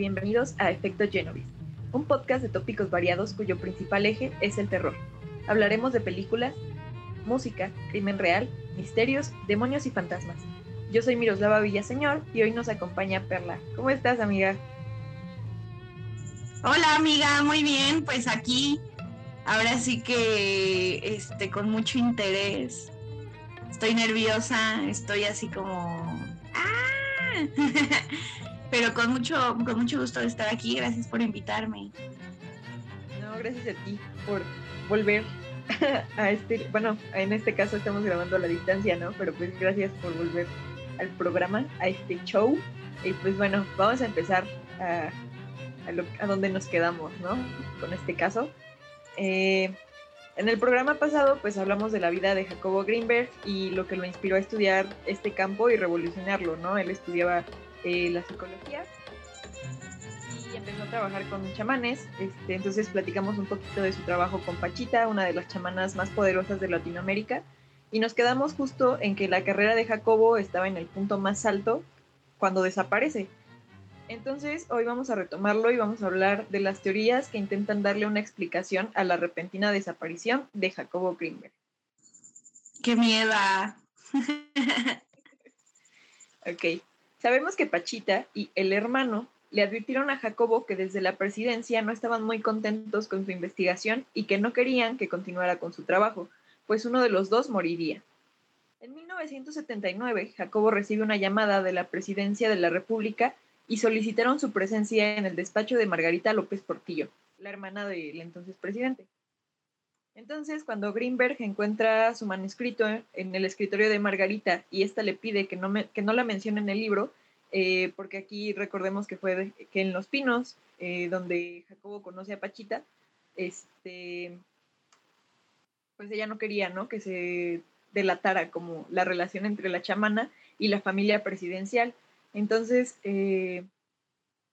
bienvenidos a Efecto Genovese, un podcast de tópicos variados cuyo principal eje es el terror. Hablaremos de películas, música, crimen real, misterios, demonios y fantasmas. Yo soy Miroslava Villaseñor y hoy nos acompaña Perla. ¿Cómo estás, amiga? Hola, amiga, muy bien, pues aquí ahora sí que este con mucho interés. Estoy nerviosa, estoy así como ¡Ah! Pero con mucho, con mucho gusto de estar aquí. Gracias por invitarme. No, gracias a ti por volver a este, bueno, en este caso estamos grabando a la distancia, ¿no? Pero pues gracias por volver al programa, a este show. Y pues bueno, vamos a empezar a, a, donde nos quedamos, ¿no? Con este caso. Eh, en el programa pasado, pues hablamos de la vida de Jacobo Greenberg y lo que lo inspiró a estudiar este campo y revolucionarlo, ¿no? Él estudiaba eh, la psicología y empezó a trabajar con chamanes. Este, entonces platicamos un poquito de su trabajo con Pachita, una de las chamanas más poderosas de Latinoamérica, y nos quedamos justo en que la carrera de Jacobo estaba en el punto más alto cuando desaparece. Entonces, hoy vamos a retomarlo y vamos a hablar de las teorías que intentan darle una explicación a la repentina desaparición de Jacobo Greenberg. ¡Qué miedo! ok. Sabemos que Pachita y el hermano le advirtieron a Jacobo que desde la presidencia no estaban muy contentos con su investigación y que no querían que continuara con su trabajo, pues uno de los dos moriría. En 1979, Jacobo recibe una llamada de la presidencia de la República y solicitaron su presencia en el despacho de Margarita López Portillo, la hermana del entonces presidente. Entonces, cuando Greenberg encuentra su manuscrito en el escritorio de Margarita y ésta le pide que no, que no la mencione en el libro, eh, porque aquí recordemos que fue que en Los Pinos, eh, donde Jacobo conoce a Pachita, este, pues ella no quería, ¿no? Que se delatara como la relación entre la chamana y la familia presidencial. Entonces, eh,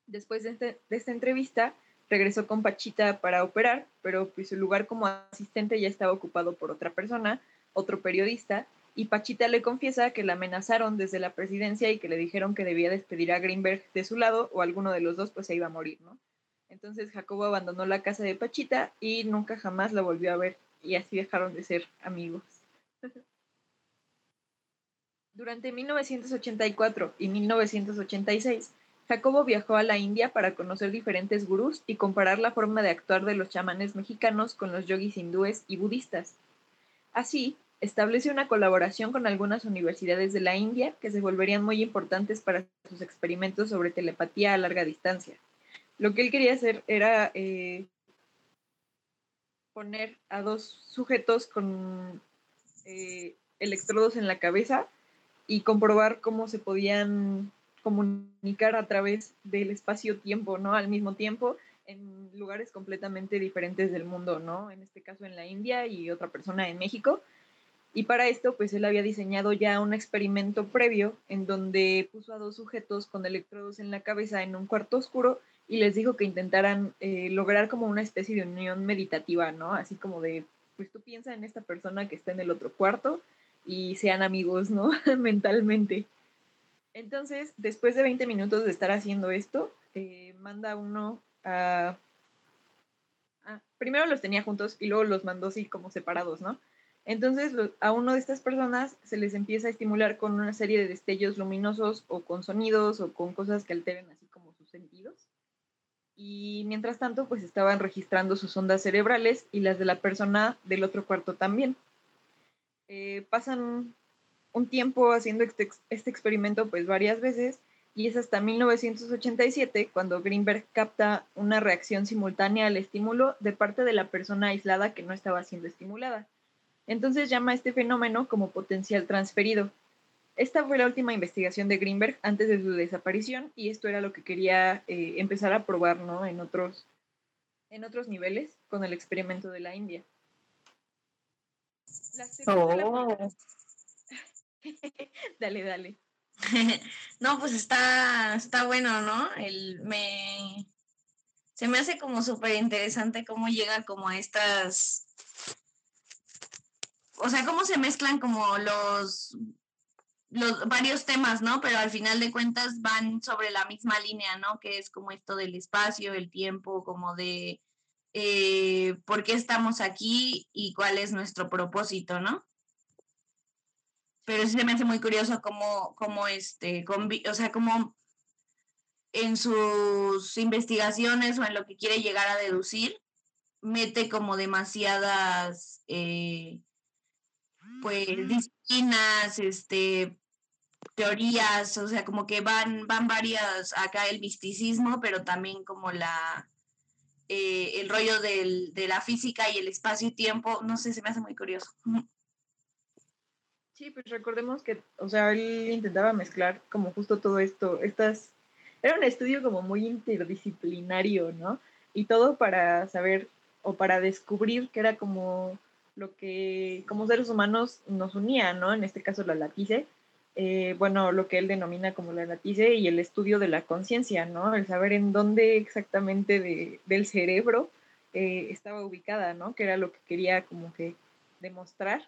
después este, de, esta entrevista, regresó con Pachita para operar, pero pues su lugar como asistente ya estaba ocupado por otra persona, otro periodista, y Pachita le confiesa que la amenazaron desde la presidencia y que le dijeron que debía despedir a Greenberg de su lado o alguno de los dos pues se iba a morir, ¿no? Entonces Jacobo abandonó la casa de Pachita y nunca jamás la volvió a ver y así dejaron de ser amigos. Durante 1984 y 1986, Jacobo viajó a la India para conocer diferentes gurús y comparar la forma de actuar de los chamanes mexicanos con los yogis hindúes y budistas. Así, estableció una colaboración con algunas universidades de la India que se volverían muy importantes para sus experimentos sobre telepatía a larga distancia. Lo que él quería hacer era eh, poner a dos sujetos con eh, electrodos en la cabeza y comprobar cómo se podían comunicar a través del espacio-tiempo, ¿no? Al mismo tiempo, en lugares completamente diferentes del mundo, ¿no? En este caso en la India y otra persona en México. Y para esto, pues él había diseñado ya un experimento previo en donde puso a dos sujetos con electrodos en la cabeza en un cuarto oscuro y les dijo que intentaran eh, lograr como una especie de unión meditativa, ¿no? Así como de, pues tú piensa en esta persona que está en el otro cuarto y sean amigos, ¿no? Mentalmente. Entonces, después de 20 minutos de estar haciendo esto, eh, manda uno a... Primero los tenía juntos y luego los mandó así como separados, ¿no? Entonces a uno de estas personas se les empieza a estimular con una serie de destellos luminosos o con sonidos o con cosas que alteren así como sus sentidos. Y mientras tanto, pues estaban registrando sus ondas cerebrales y las de la persona del otro cuarto también. Eh, pasan un tiempo haciendo este, este, experimento pues varias veces y es hasta 1987 cuando Greenberg capta una reacción simultánea al estímulo de parte de la persona aislada que no estaba siendo estimulada. Entonces llama a este fenómeno como potencial transferido. Esta fue la última investigación de Greenberg antes de su desaparición y esto era lo que quería eh, empezar a probar ¿no? en, otros, en otros niveles con el experimento de la India. Oh. dale, dale. no, pues está, está bueno, ¿no? El, me, se me hace como súper interesante cómo llega como a estas, o sea, cómo se mezclan como los, los varios temas, ¿no? Pero al final de cuentas van sobre la misma línea, ¿no? Que es como esto del espacio, el tiempo, como de eh, por qué estamos aquí y cuál es nuestro propósito, ¿no? Pero sí se me hace muy curioso cómo, cómo este, o sea, cómo en sus investigaciones o en lo que quiere llegar a deducir, mete como demasiadas eh, pues disciplinas, este, teorías, o sea, como que van, van varias acá el misticismo, pero también como la eh, el rollo del, de la física y el espacio y tiempo, no sé, se me hace muy curioso. Sí, pues recordemos que, o sea, él intentaba mezclar como justo todo esto, estas, era un estudio como muy interdisciplinario, ¿no? Y todo para saber o para descubrir que era como lo que como seres humanos nos unía, ¿no? En este caso la latice, eh, bueno, lo que él denomina como la latice y el estudio de la conciencia, ¿no? El saber en dónde exactamente de, del cerebro eh, estaba ubicada, ¿no? Que era lo que quería como que demostrar.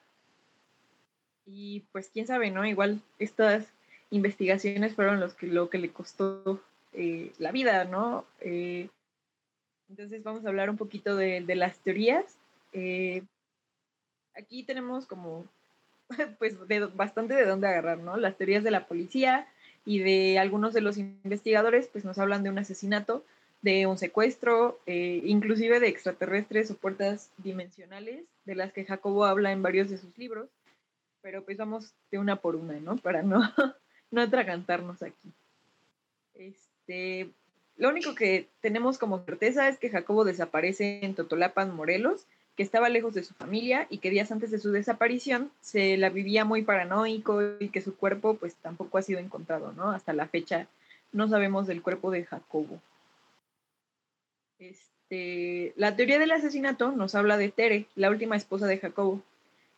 Y pues quién sabe, ¿no? Igual estas investigaciones fueron los que, lo que le costó eh, la vida, ¿no? entonces vamos a hablar un poquito de, de las teorías aquí tenemos como, pues, bastante de dónde agarrar, ¿no? Las teorías de la policía y de algunos de los investigadores, pues nos hablan de un asesinato, de un secuestro, eh, inclusive de extraterrestres o puertas dimensionales, de las que Jacobo habla en varios de sus libros, pero pues vamos de una por una, ¿no? Para no, no atragantarnos aquí. Este, lo único que tenemos como certeza es que Jacobo desaparece en Totolapan, Morelos, que estaba lejos de su familia y que días antes de su desaparición se la vivía muy paranoico y que su cuerpo pues tampoco ha sido encontrado, ¿no? Hasta la fecha no sabemos del cuerpo de Jacobo. Este, la teoría del asesinato nos habla de Tere, la última esposa de Jacobo,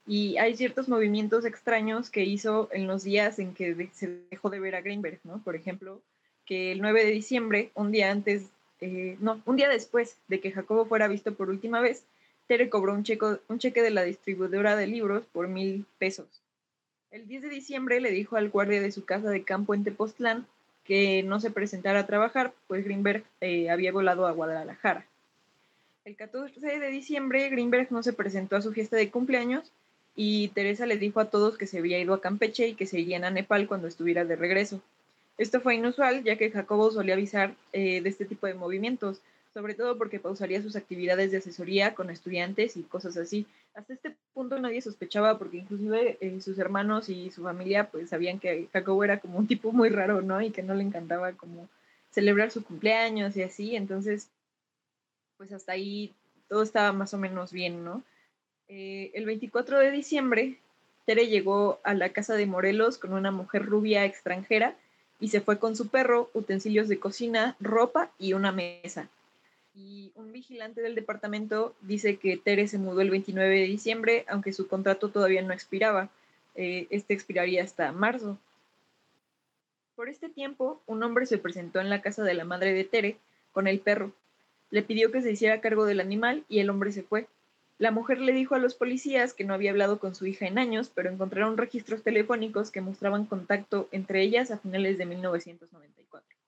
y hay ciertos movimientos extraños que hizo en los días en que se dejó de ver a Greenberg, ¿no? Por ejemplo, que el 9 de diciembre, un día antes, eh, no, un día después de que Jacobo fuera visto por última vez, Tere cobró un, cheque de la distribuidora de libros por mil pesos. El 10 de diciembre le dijo al guardia de su casa de campo en Tepoztlán que no se presentara a trabajar, pues Greenberg eh, había volado a Guadalajara. El 14 de diciembre, Greenberg no se presentó a su fiesta de cumpleaños y Teresa le dijo a todos que se había ido a Campeche y que se irían a Nepal cuando estuviera de regreso. Esto fue inusual, ya que Jacobo solía avisar eh, de este tipo de movimientos, sobre todo porque pausaría sus actividades de asesoría con estudiantes y cosas así. Hasta este punto nadie sospechaba porque inclusive eh, sus hermanos y su familia pues sabían que Jacobo era como un tipo muy raro, ¿no? Y que no le encantaba como celebrar su cumpleaños y así, entonces pues hasta ahí todo estaba más o menos bien, ¿no? Eh, el 24 de diciembre, Tere llegó a la casa de Morelos con una mujer rubia extranjera y se fue con su perro, utensilios de cocina, ropa y una mesa y un vigilante del departamento dice que Tere se mudó el 29 de diciembre, aunque su contrato todavía no expiraba. Eh, este expiraría hasta marzo. Por este tiempo, un hombre se presentó en la casa de la madre de Tere con el perro. Le pidió que se hiciera cargo del animal y el hombre se fue. La mujer le dijo a los policías que no había hablado con su hija en años, pero encontraron registros telefónicos que mostraban contacto entre ellas a finales de 1994.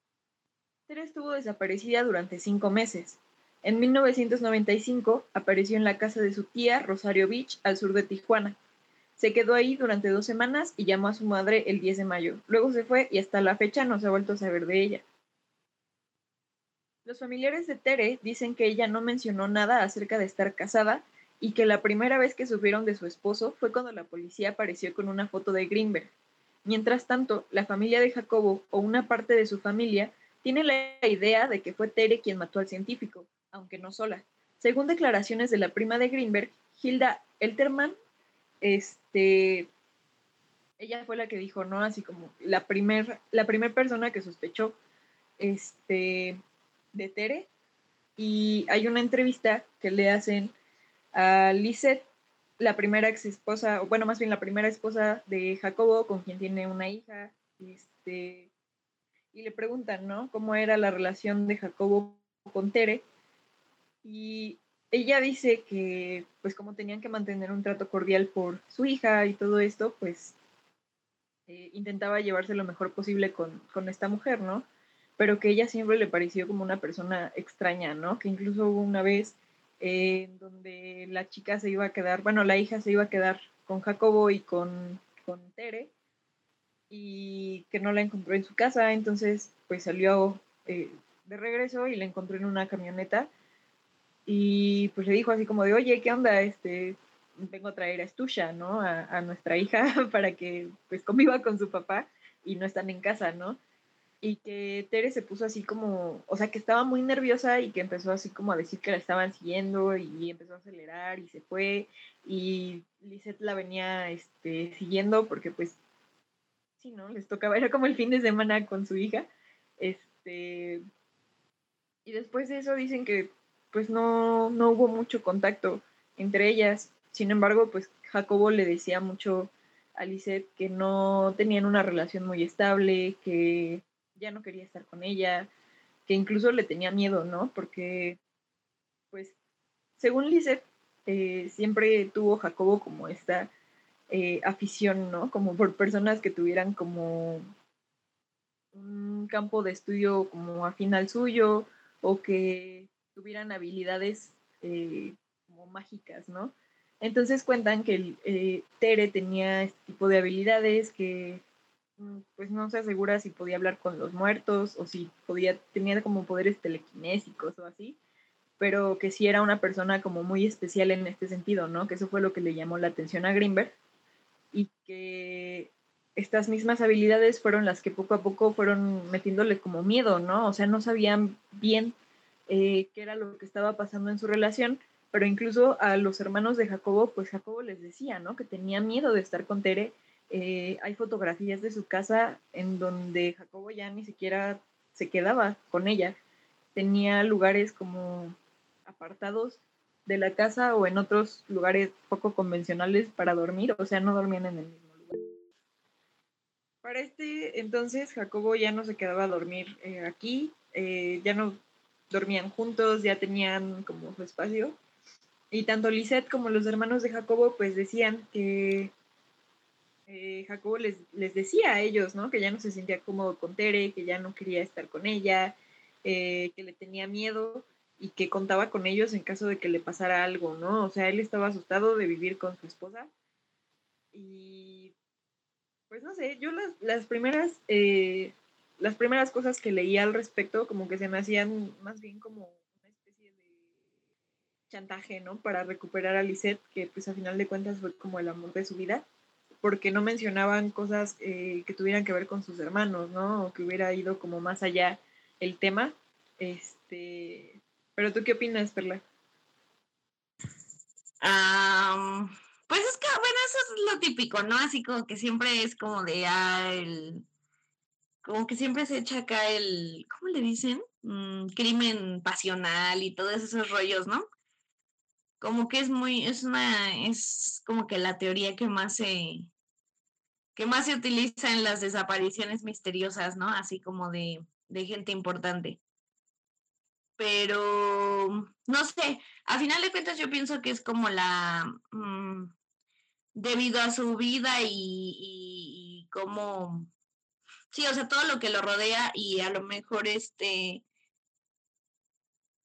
Tere estuvo desaparecida durante cinco meses. En 1995 apareció en la casa de su tía, Rosario Beach, al sur de Tijuana. Se quedó ahí durante dos semanas y llamó a su madre el 10 de mayo. Luego se fue y hasta la fecha no se ha vuelto a saber de ella. Los familiares de Tere dicen que ella no mencionó nada acerca de estar casada y que la primera vez que supieron de su esposo fue cuando la policía apareció con una foto de Greenberg. Mientras tanto, la familia de Jacobo o una parte de su familia tiene la idea de que fue Tere quien mató al científico, aunque no sola. Según declaraciones de la prima de Greenberg, Hilda Elterman, este, ella fue la que dijo, ¿no? Así como la primera primer persona que sospechó este, de Tere. Y hay una entrevista que le hacen a Lisette, la primera ex esposa, o bueno, más bien la primera esposa de Jacobo, con quien tiene una hija, este, y le preguntan, ¿no? ¿Cómo era la relación de Jacobo con Tere? Y ella dice que, pues como tenían que mantener un trato cordial por su hija y todo esto, pues eh, intentaba llevarse lo mejor posible con, con, esta mujer, ¿no? Pero que ella siempre le pareció como una persona extraña, ¿no? Que incluso hubo una vez eh, donde la chica se iba a quedar, bueno, la hija se iba a quedar con Jacobo y con, con Tere y que no la encontró en su casa, entonces pues salió eh, de regreso y la encontró en una camioneta y pues le dijo así como de, oye, ¿qué onda? Este, vengo a traer a Estusha, ¿no? A, nuestra hija para que pues conviva con su papá y no están en casa, ¿no? Y que Tere se puso así como, o sea, que estaba muy nerviosa y que empezó así como a decir que la estaban siguiendo y empezó a acelerar y se fue y Lisette la venía este, siguiendo porque pues, sí, ¿no? Les tocaba, era como el fin de semana con su hija. Este, y después de eso dicen que pues no, no hubo mucho contacto entre ellas sin embargo, pues Jacobo le decía mucho a Lisette que no tenían una relación muy estable, que ya no quería estar con ella, que incluso le tenía miedo, ¿no? Porque, pues, según Lisette, eh, siempre tuvo Jacobo como esta eh, afición, ¿no? Como por personas que tuvieran como un campo de estudio como afín al suyo o que tuvieran habilidades eh, como mágicas, ¿no? Entonces cuentan que eh, Tere tenía este tipo de habilidades que mm, pues no se asegura si podía hablar con los muertos o si podía, tenía como poderes telequinésicos o así, pero que sí era una persona como muy especial en este sentido, ¿no? Que eso fue lo que le llamó la atención a Greenberg y que estas mismas habilidades fueron las que poco a poco fueron metiéndole como miedo, ¿no? O sea, no sabían bien eh, qué era lo que estaba pasando en su relación pero incluso a los hermanos de Jacobo, pues Jacobo les decía, ¿no? Que tenía miedo de estar con Tere. Eh, hay fotografías de su casa en donde Jacobo ya ni siquiera se quedaba con ella. Tenía lugares como apartados de la casa o en otros lugares poco convencionales para dormir, o sea, no dormían en el mismo lugar. Para este entonces, Jacobo ya no se quedaba a dormir eh, aquí, eh, ya no dormían juntos, ya tenían como espacio. Y tanto Lisette como los hermanos de Jacobo pues decían que eh, Jacobo les, les, decía a ellos, ¿no? Que ya no se sentía cómodo con Tere, que ya no quería estar con ella, que le tenía miedo y que contaba con ellos en caso de que le pasara algo, ¿no? O sea, él estaba asustado de vivir con su esposa. Y pues no sé, yo las, las primeras eh, las primeras cosas que leía al respecto como que se me hacían más bien como chantaje, ¿no? Para recuperar a Lisette, que pues a final de cuentas fue como el amor de su vida, porque no mencionaban cosas eh, que tuvieran que ver con sus hermanos, ¿no? O que hubiera ido como más allá el tema. Este, pero tú qué opinas, Perla? pues es que, bueno, eso es lo típico, ¿no? Así como que siempre es como de, ah, el, como que siempre se echa acá el, ¿cómo le dicen? Mm, crimen pasional y todos esos rollos, ¿no? como que es muy, es una, es como que la teoría que más se, que más se utiliza en las desapariciones misteriosas, ¿no? Así como de, de gente importante. Pero, no sé, a final de cuentas yo pienso que es como la, mm, debido a su vida y, y, como, sí, o sea, todo lo que lo rodea y a lo mejor este,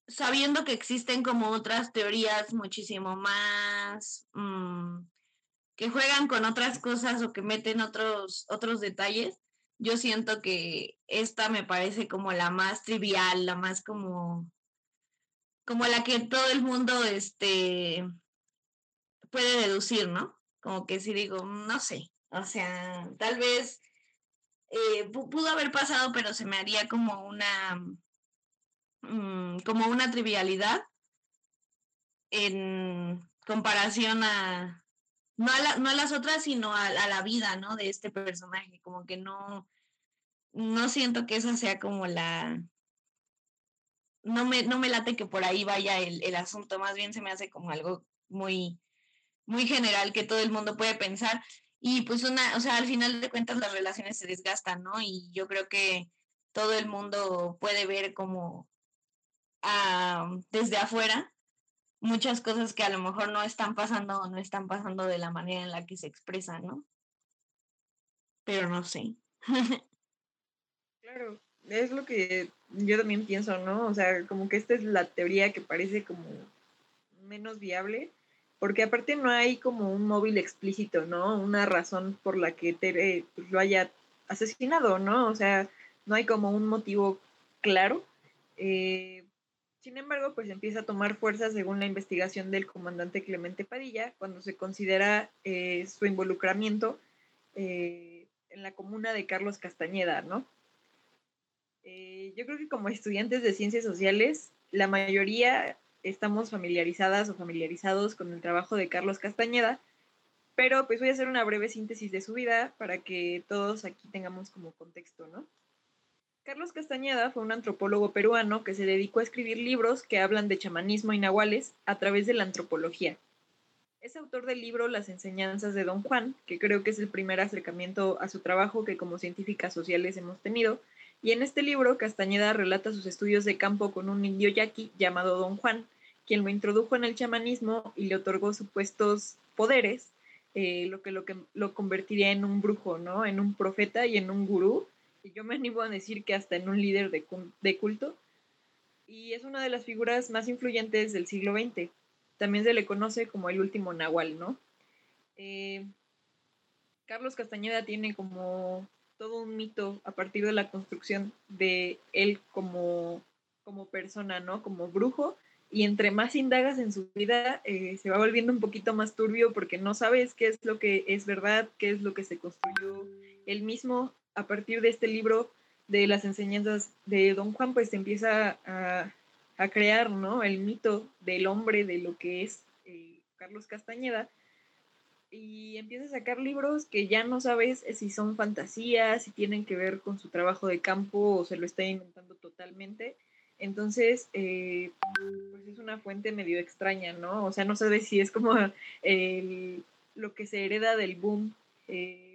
sabiendo que existen como otras teorías muchísimo más mm, que juegan con otras cosas o que meten otros, otros detalles, yo siento que esta me parece como la más trivial, la más como, como la que todo el mundo este, puede deducir, ¿no? Como que si digo, no sé, o sea, tal vez eh, pudo haber pasado, pero se me haría como una Mm, como una trivialidad en comparación a no a, no a las otras, sino a, la vida, ¿no? De este personaje, como que no, no siento que esa sea como la, no me, no me late que por ahí vaya el, el, asunto, más bien se me hace como algo muy, muy general que todo el mundo puede pensar. Y pues una, o sea, al final de cuentas las relaciones se desgastan, ¿no? Y yo creo que todo el mundo puede ver como desde afuera muchas cosas que a lo mejor no están pasando o no están pasando de la manera en la que se expresan, ¿no? pero no sé. claro, es lo que yo también pienso, ¿no? O sea, como que esta es la teoría que parece como menos viable, porque aparte no hay como un móvil explícito, ¿no? Una razón por la que Tere pues, lo haya asesinado, ¿no? O sea, no hay como un motivo claro. Eh, sin embargo, pues empieza a tomar fuerza según la investigación del comandante Clemente Padilla, cuando se considera eh, su involucramiento eh, en la comuna de Carlos Castañeda, ¿no? yo creo que como estudiantes de ciencias sociales, la mayoría estamos familiarizadas o familiarizados con el trabajo de Carlos Castañeda, pero pues voy a hacer una breve síntesis de su vida para que todos aquí tengamos como contexto, ¿no? Carlos Castañeda fue un antropólogo peruano que se dedicó a escribir libros que hablan de chamanismo y nahuales a través de la antropología. Es autor del libro Las enseñanzas de Don Juan, que creo que es el primer acercamiento a su trabajo que como científicas sociales hemos tenido, y en este libro Castañeda relata sus estudios de campo con un indio yaqui llamado Don Juan, quien lo introdujo en el chamanismo y le otorgó supuestos poderes, eh, lo que, lo que lo convertiría en un brujo, ¿no? En un profeta y en un gurú, yo me animo a decir que hasta en un líder de, culto, y es una de las figuras más influyentes del siglo XX. También se le conoce como el último Nahual, ¿no? Eh, Carlos Castañeda tiene como todo un mito a partir de la construcción de él como, como persona, ¿no? Como brujo. Y entre más indagas en su vida, eh, se va volviendo un poquito más turbio porque no sabes qué es lo que es verdad, qué es lo que se construyó él mismo a partir de este libro de las enseñanzas de Don Juan, pues se empieza a, crear, ¿no? El mito del hombre, de lo que es eh, Carlos Castañeda, y empieza a sacar libros que ya no sabes si son fantasías, si tienen que ver con su trabajo de campo o se lo está inventando totalmente. Entonces, eh, pues es una fuente medio extraña, ¿no? O sea, no sabes si es como lo que se hereda del boom eh,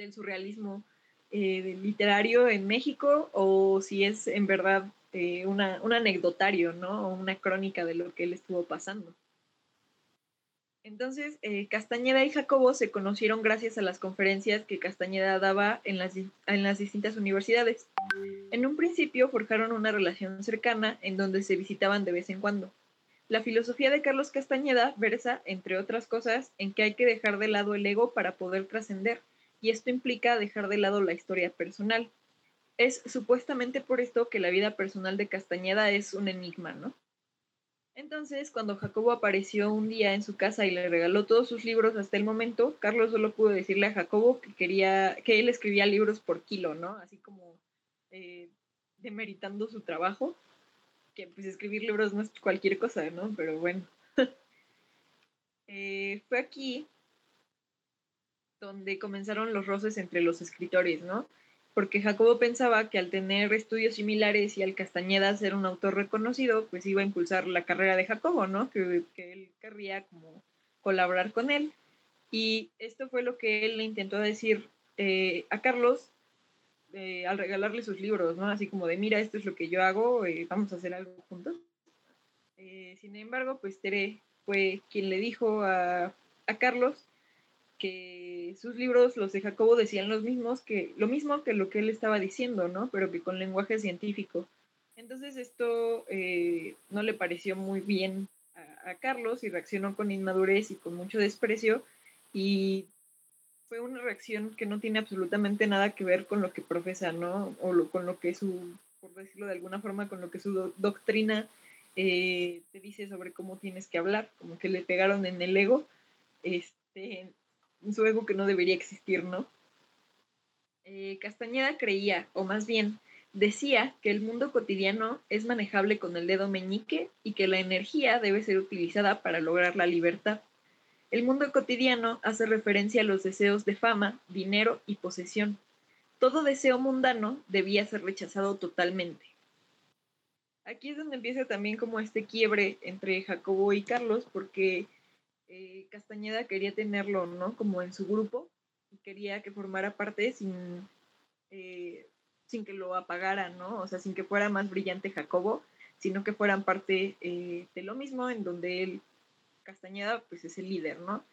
del surrealismo eh, literario en México o si es en verdad eh, un anecdotario, ¿no? Una crónica de lo que él estuvo pasando. Entonces, eh, Castañeda y Jacobo se conocieron gracias a las conferencias que Castañeda daba en las, en las distintas universidades. En un principio forjaron una relación cercana en donde se visitaban de vez en cuando. La filosofía de Carlos Castañeda versa, entre otras cosas, en que hay que dejar de lado el ego para poder trascender y esto implica dejar de lado la historia personal. Es supuestamente por esto que la vida personal de Castañeda es un enigma, ¿no? Entonces, cuando Jacobo apareció un día en su casa y le regaló todos sus libros hasta el momento, Carlos solo pudo decirle a Jacobo que quería, que él escribía libros por kilo, ¿no? Así como eh, demeritando su trabajo, que pues escribir libros no es cualquier cosa, ¿no? Pero bueno. Eh, fue aquí donde comenzaron los roces entre los escritores, ¿no? Porque Jacobo pensaba que al tener estudios similares y al Castañeda ser un autor reconocido, pues iba a impulsar la carrera de Jacobo, ¿no? Que, él querría como colaborar con él. Y esto fue lo que él le intentó decir eh, a Carlos eh, al regalarle sus libros, ¿no? Así como de, mira, esto es lo que yo hago, eh, vamos a hacer algo juntos. sin embargo, pues Tere fue quien le dijo a, a Carlos que sus libros, los de Jacobo, decían los mismos que, lo mismo que lo que él estaba diciendo, ¿no? Pero que con lenguaje científico. Entonces esto eh, no le pareció muy bien a, Carlos y reaccionó con inmadurez y con mucho desprecio y fue una reacción que no tiene absolutamente nada que ver con lo que profesa, ¿no? O con lo que su, por decirlo de alguna forma, con lo que su doctrina eh, te dice sobre cómo tienes que hablar, como que le pegaron en el ego. Este, su ego que no debería existir, ¿no? Eh, Castañeda creía, o más bien decía, que el mundo cotidiano es manejable con el dedo meñique y que la energía debe ser utilizada para lograr la libertad. El mundo cotidiano hace referencia a los deseos de fama, dinero y posesión. Todo deseo mundano debía ser rechazado totalmente. Aquí es donde empieza también como este quiebre entre Jacobo y Carlos, porque eh, Castañeda quería tenerlo, ¿no? Como en su grupo y quería que formara parte sin, eh, sin que lo apagara, ¿no? O sea, sin que fuera más brillante Jacobo, sino que fueran parte eh, de lo mismo, en donde él, Castañeda, pues es el líder, ¿no?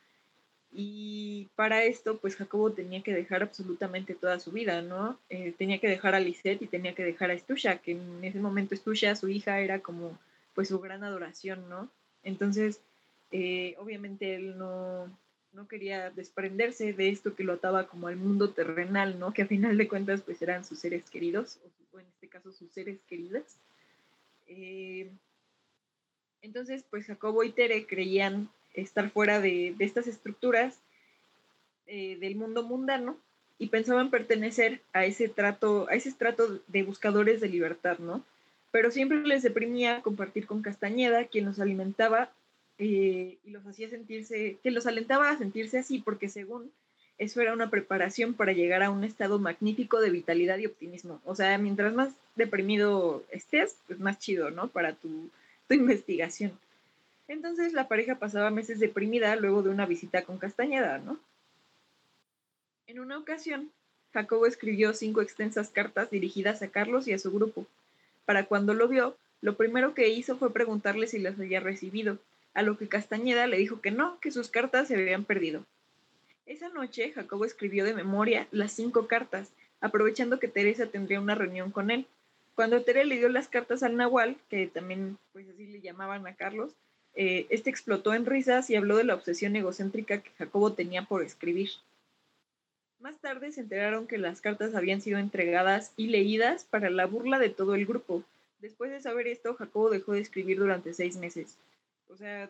Y para esto, pues Jacobo tenía que dejar absolutamente toda su vida, ¿no? Tenía que dejar a Lisette y tenía que dejar a Estusha, que en ese momento Estusha, su hija, era como pues su gran adoración, ¿no? Entonces, eh, obviamente él no, no quería desprenderse de esto que lo ataba como al mundo terrenal, ¿no? Que a final de cuentas pues eran sus seres queridos, o en este caso sus seres queridas. Eh, entonces pues Jacobo y Tere creían estar fuera de, estas estructuras eh, del mundo mundano y pensaban pertenecer a ese trato, a ese estrato de buscadores de libertad, ¿no? Pero siempre les deprimía compartir con Castañeda, quien los alimentaba eh, y los hacía sentirse, que los alentaba a sentirse así, porque según eso era una preparación para llegar a un estado magnífico de vitalidad y optimismo. O sea, mientras más deprimido estés, pues más chido, ¿no? Para tu, tu investigación. Entonces la pareja pasaba meses deprimida luego de una visita con Castañeda, ¿no? En una ocasión, Jacobo escribió cinco extensas cartas dirigidas a Carlos y a su grupo. Para cuando lo vio, lo primero que hizo fue preguntarle si las había recibido, a lo que Castañeda le dijo que no, que sus cartas se habían perdido. Esa noche Jacobo escribió de memoria las cinco cartas, aprovechando que Teresa tendría una reunión con él. Cuando Tere le dio las cartas al Nahual, que también pues así le llamaban a Carlos, eh, este explotó en risas y habló de la obsesión egocéntrica que Jacobo tenía por escribir. Más tarde se enteraron que las cartas habían sido entregadas y leídas para la burla de todo el grupo. Después de saber esto, Jacobo dejó de escribir durante seis meses. O sea,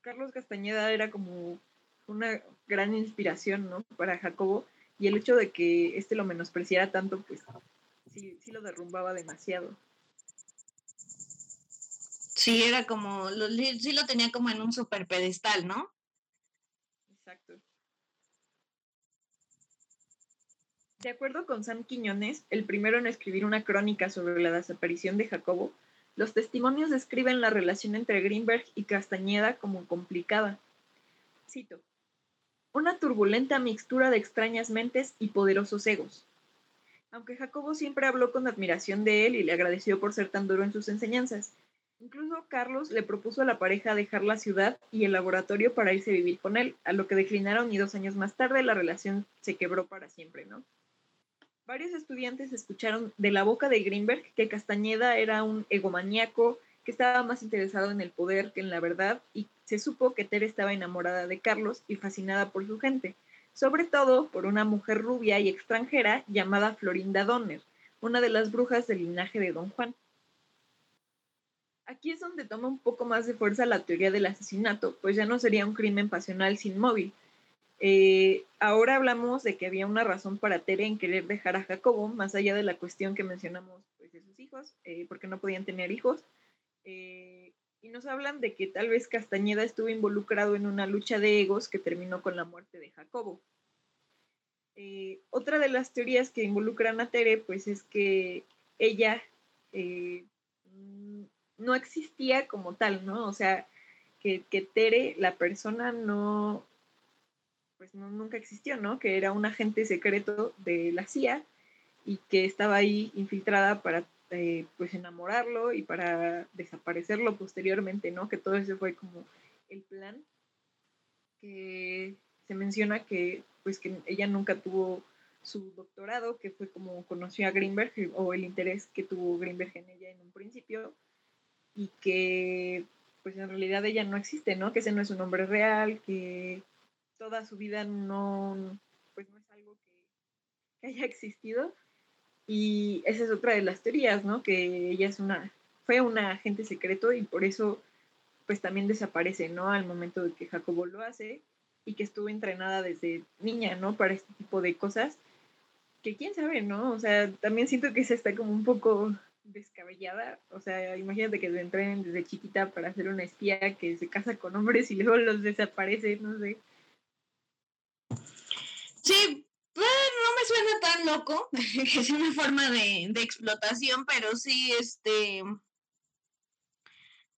Carlos Castañeda era como una gran inspiración, ¿no? Para Jacobo y el hecho de que este lo menospreciara tanto, pues sí, sí lo derrumbaba demasiado. Sí, era como, sí lo tenía como en un super pedestal, ¿no? Exacto. De acuerdo con Sam Quiñones, el primero en escribir una crónica sobre la desaparición de Jacobo, los testimonios describen la relación entre Greenberg y Castañeda como complicada. Cito. Una turbulenta mixtura de extrañas mentes y poderosos egos. Aunque Jacobo siempre habló con admiración de él y le agradeció por ser tan duro en sus enseñanzas, incluso Carlos le propuso a la pareja dejar la ciudad y el laboratorio para irse a vivir con él, a lo que declinaron y dos años más tarde la relación se quebró para siempre, ¿no? Varios estudiantes escucharon de la boca de Greenberg que Castañeda era un egomaníaco, que estaba más interesado en el poder que en la verdad, y se supo que Tere estaba enamorada de Carlos y fascinada por su gente, sobre todo por una mujer rubia y extranjera llamada Florinda Donner, una de las brujas del linaje de Don Juan. Aquí es donde toma un poco más de fuerza la teoría del asesinato, pues ya no sería un crimen pasional sin móvil, eh, ahora hablamos de que había una razón para Tere en querer dejar a Jacobo, más allá de la cuestión que mencionamos pues, de sus hijos, eh, porque no podían tener hijos. Eh, y nos hablan de que tal vez Castañeda estuvo involucrado en una lucha de egos que terminó con la muerte de Jacobo. otra de las teorías que involucran a Tere, pues es que ella no existía como tal, ¿no? O sea, que, que Tere, la persona, no, pues nunca existió, ¿no? Que era un agente secreto de la CIA y que estaba ahí infiltrada para eh, pues enamorarlo y para desaparecerlo posteriormente, ¿no? Que todo eso fue como el plan que se menciona que pues que ella nunca tuvo su doctorado, que fue como conoció a Greenberg o el interés que tuvo Greenberg en ella en un principio y que pues en realidad ella no existe, ¿no? Que ese no es un nombre real, que toda su vida no, pues no es algo que, haya existido. Y esa es otra de las teorías, ¿no? Que ella es una, fue un agente secreto y por eso pues también desaparece, ¿no? Al momento de que Jacobo lo hace y que estuvo entrenada desde niña, ¿no? Para este tipo de cosas, que quién sabe, ¿no? O sea, también siento que se está como un poco descabellada, o sea, imagínate que lo entrenen desde chiquita para ser una espía que se casa con hombres y luego los desaparece, no sé. Sí, pues, no me suena tan loco, que es una forma de, explotación, pero sí, este,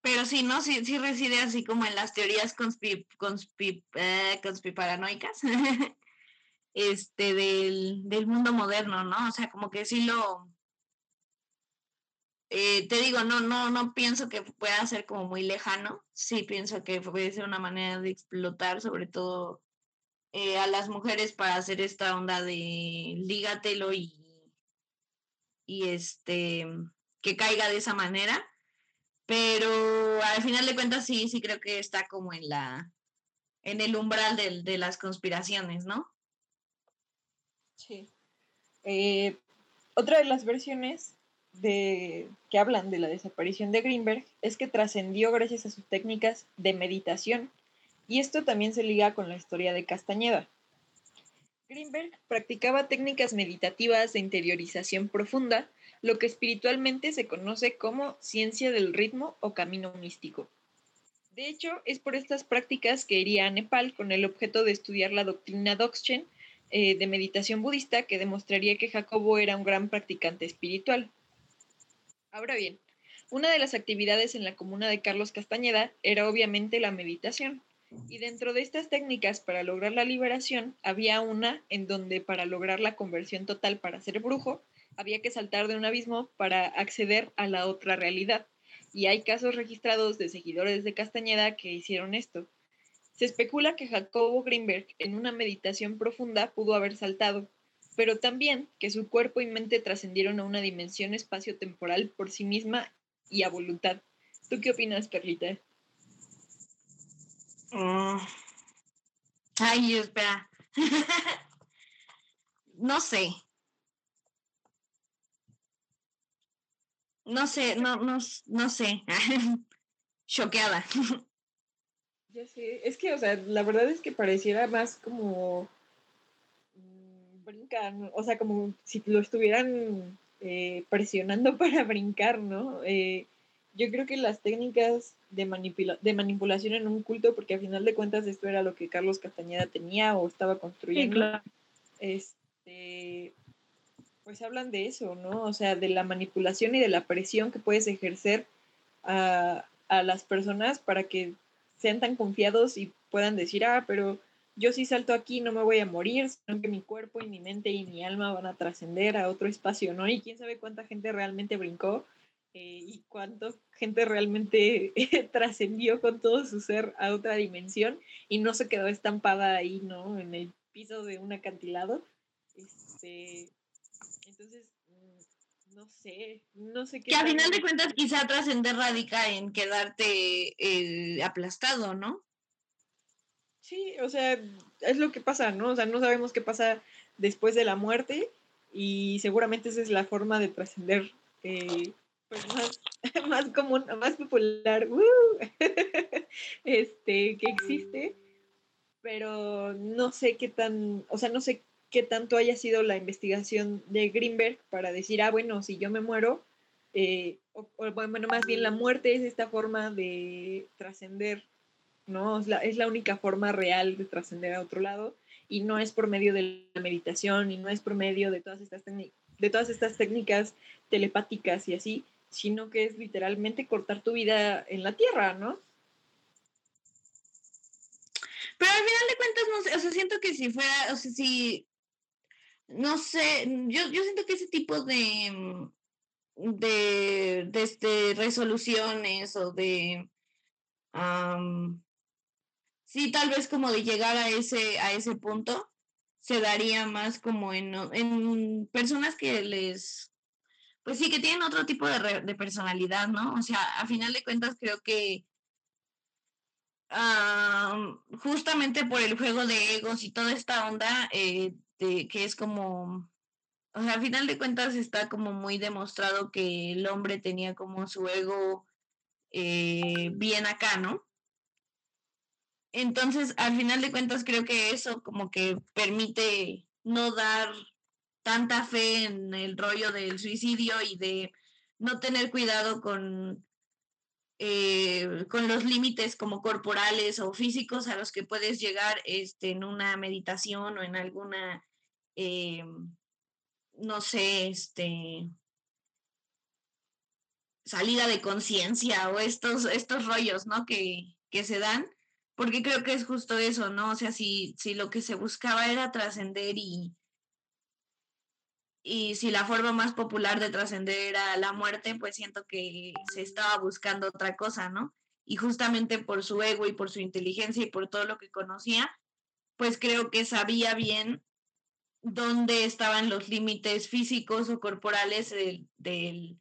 pero sí, ¿no? Sí, sí reside así como en las teorías conspi, conspi, eh, conspiparanoicas, este, del, del mundo moderno, ¿no? O sea, como que sí lo, eh, te digo, no, no, no pienso que pueda ser como muy lejano. Sí pienso que puede ser una manera de explotar, sobre todo eh, a las mujeres para hacer esta onda de lígatelo y, y este que caiga de esa manera. Pero al final de cuentas sí, sí creo que está como en la en el umbral de, de las conspiraciones, ¿no? Sí. Eh, otra de las versiones de, que hablan de la desaparición de Greenberg es que trascendió gracias a sus técnicas de meditación, y esto también se liga con la historia de Castañeda. Greenberg practicaba técnicas meditativas de interiorización profunda, lo que espiritualmente se conoce como ciencia del ritmo o camino místico. De hecho, es por estas prácticas que iría a Nepal con el objeto de estudiar la doctrina Dzogchen eh, de meditación budista que demostraría que Jacobo era un gran practicante espiritual. Ahora bien, una de las actividades en la comuna de Carlos Castañeda era obviamente la meditación. Y dentro de estas técnicas para lograr la liberación, había una en donde para lograr la conversión total para ser brujo, había que saltar de un abismo para acceder a la otra realidad. Y hay casos registrados de seguidores de Castañeda que hicieron esto. Se especula que Jacobo Greenberg en una meditación profunda pudo haber saltado, pero también que su cuerpo y mente trascendieron a una dimensión espacio-temporal por sí misma y a voluntad. ¿Tú qué opinas, Perlita? Mm. Ay, espera. no sé. No sé, no, no, no sé. Choqueada. ya sé, es que, o sea, la verdad es que pareciera más como brincan, o sea, como si lo estuvieran eh, presionando para brincar, ¿no? Eh, yo creo que las técnicas de, de manipulación en un culto, porque a final de cuentas esto era lo que Carlos Castañeda tenía o estaba construyendo, este, pues hablan de eso, ¿no? O sea, de la manipulación y de la presión que puedes ejercer a, a las personas para que sean tan confiados y puedan decir, ah, pero yo si salto aquí no me voy a morir, sino que mi cuerpo y mi mente y mi alma van a trascender a otro espacio, ¿no? Y quién sabe cuánta gente realmente brincó eh, y cuánta gente realmente trascendió con todo su ser a otra dimensión y no se quedó estampada ahí, ¿no? En el piso de un acantilado. Este, entonces, mm, no sé, no sé qué. Que a final de cuentas quizá trascender radica en quedarte eh, aplastado, ¿no? Sí, o sea, es lo que pasa, ¿no? O sea, no sabemos qué pasa después de la muerte y seguramente esa es la forma de trascender eh, pues más, más común, más popular este, que existe, pero no sé qué tan, o sea, no sé qué tanto haya sido la investigación de Greenberg para decir, ah, bueno, si yo me muero, eh, o, bueno, más bien la muerte es esta forma de trascender ¿no? Es la, es la única forma real de trascender a otro lado y no es por medio de la meditación y no es por medio de todas estas, de todas estas técnicas telepáticas y así, sino que es literalmente cortar tu vida en la tierra, ¿no? Pero al final de cuentas, no sé, o sea, siento que si fuera, o sea, si, no sé, yo, yo siento que ese tipo de, de, de, este, resoluciones o de, sí, tal vez como de llegar a ese, a ese punto, se daría más como en, en personas que les, pues sí, que tienen otro tipo de, de personalidad, ¿no? O sea, a final de cuentas creo que justamente por el juego de egos y toda esta onda, eh, que es como, o sea, a final de cuentas está como muy demostrado que el hombre tenía como su ego eh, bien acá, ¿no? Entonces, al final de cuentas, creo que eso como que permite no dar tanta fe en el rollo del suicidio y de no tener cuidado con, eh, con los límites como corporales o físicos a los que puedes llegar este, en una meditación o en alguna, eh, no sé, este salida de conciencia o estos, estos rollos, ¿no? Que, que se dan porque creo que es justo eso, ¿no? O sea, si, si lo que se buscaba era trascender y, y si la forma más popular de trascender era la muerte, pues siento que se estaba buscando otra cosa, ¿no? Y justamente por su ego y por su inteligencia y por todo lo que conocía, pues creo que sabía bien dónde estaban los límites físicos o corporales del,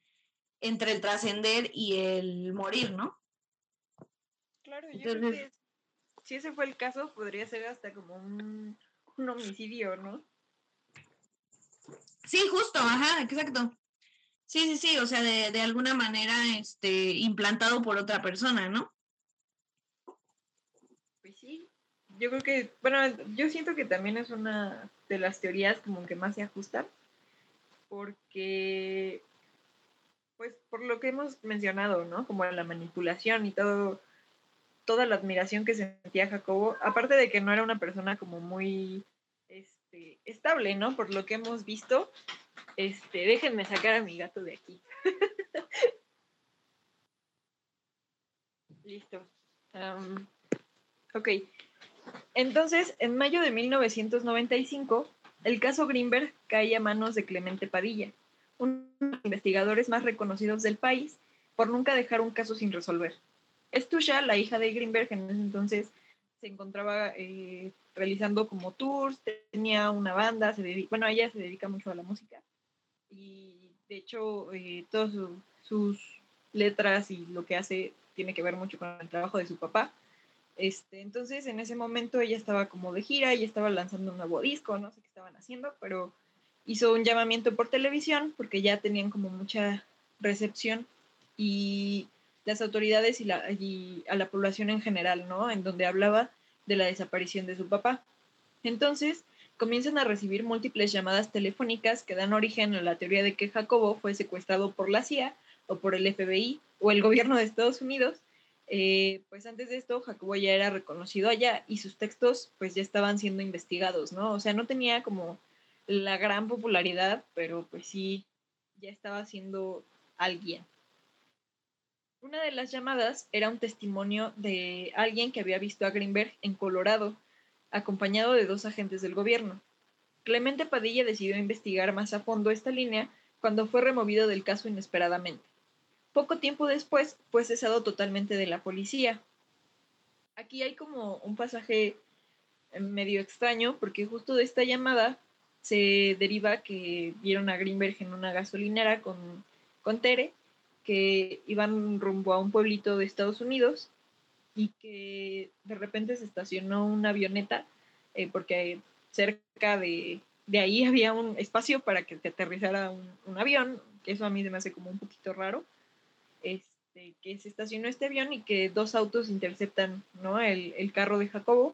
entre el trascender y el morir, ¿no? Claro, yo creo que si ese fue el caso, podría ser hasta como un, un homicidio, ¿no? Sí, justo, ajá, exacto. Sí, sí, sí, o sea, de, de alguna manera este, implantado por otra persona, ¿no? Pues sí, yo creo que, bueno, yo siento que también es una de las teorías como que más se ajustan, porque, pues, por lo que hemos mencionado, ¿no? Como la manipulación y todo, toda la admiración que sentía Jacobo, aparte de que no era una persona como muy este, estable, ¿no? Por lo que hemos visto. Este, déjenme sacar a mi gato de aquí. Listo. ok. Entonces, en mayo de 1995, el caso Greenberg cae a manos de Clemente Padilla, uno de los investigadores más reconocidos del país, por nunca dejar un caso sin resolver. Estusha, la hija de Greenberg, en ese entonces se encontraba eh, realizando como tours, tenía una banda, se bueno, ella se dedica mucho a la música y de hecho eh, todas sus letras y lo que hace tiene que ver mucho con el trabajo de su papá. Este, entonces en ese momento ella estaba como de gira y estaba lanzando un nuevo disco, no sé qué estaban haciendo, pero hizo un llamamiento por televisión porque ya tenían como mucha recepción y las autoridades y, la, y a la población en general, ¿no? En donde hablaba de la desaparición de su papá. Entonces, comienzan a recibir múltiples llamadas telefónicas que dan origen a la teoría de que Jacobo fue secuestrado por la CIA o por el FBI o el gobierno de Estados Unidos. Eh, pues antes de esto, Jacobo ya era reconocido allá y sus textos pues ya estaban siendo investigados, ¿no? O sea, no tenía como la gran popularidad, pero pues sí, ya estaba siendo alguien. Una de las llamadas era un testimonio de alguien que había visto a Greenberg en Colorado, acompañado de dos agentes del gobierno. Clemente Padilla decidió investigar más a fondo esta línea cuando fue removido del caso inesperadamente. Poco tiempo después fue cesado totalmente de la policía. Aquí hay como un pasaje medio extraño porque justo de esta llamada se deriva que vieron a Greenberg en una gasolinera con, con Tere que iban rumbo a un pueblito de Estados Unidos y que de repente se estacionó una avioneta eh, porque cerca de, ahí había un espacio para que te aterrizara un, avión, que eso a mí me hace como un poquito raro, este, que se estacionó este avión y que dos autos interceptan ¿no? el, el carro de Jacobo,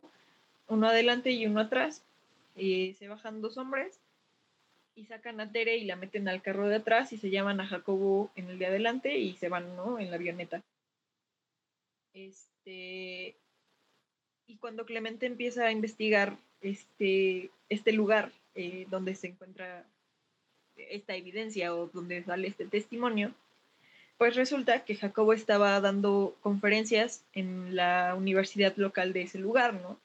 uno adelante y uno atrás, y se bajan dos hombres y sacan a Tere y la meten al carro de atrás y se llaman a Jacobo en el de adelante y se van, ¿no? En la avioneta. Este, y cuando Clemente empieza a investigar este, este lugar eh, donde se encuentra esta evidencia o donde sale este testimonio, pues resulta que Jacobo estaba dando conferencias en la universidad local de ese lugar, ¿no?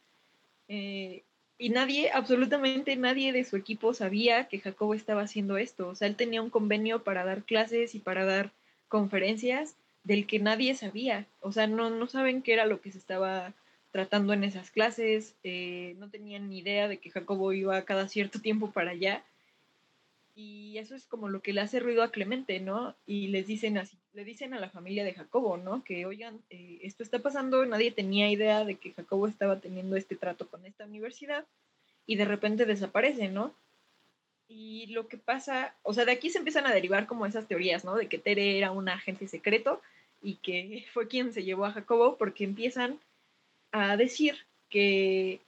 Eh, y nadie, absolutamente nadie de su equipo sabía que Jacobo estaba haciendo esto. O sea, él tenía un convenio para dar clases y para dar conferencias del que nadie sabía. O sea, no, no saben qué era lo que se estaba tratando en esas clases, eh, no tenían ni idea de que Jacobo iba cada cierto tiempo para allá. Y eso es como lo que le hace ruido a Clemente, ¿no? Y les dicen así, le dicen a la familia de Jacobo, ¿no? Que oigan, eh, esto está pasando, nadie tenía idea de que Jacobo estaba teniendo este trato con esta universidad y de repente desaparece, ¿no? Y lo que pasa, o sea, de aquí se empiezan a derivar como esas teorías, ¿no? De que Tere era un agente secreto y que fue quien se llevó a Jacobo porque empiezan a decir que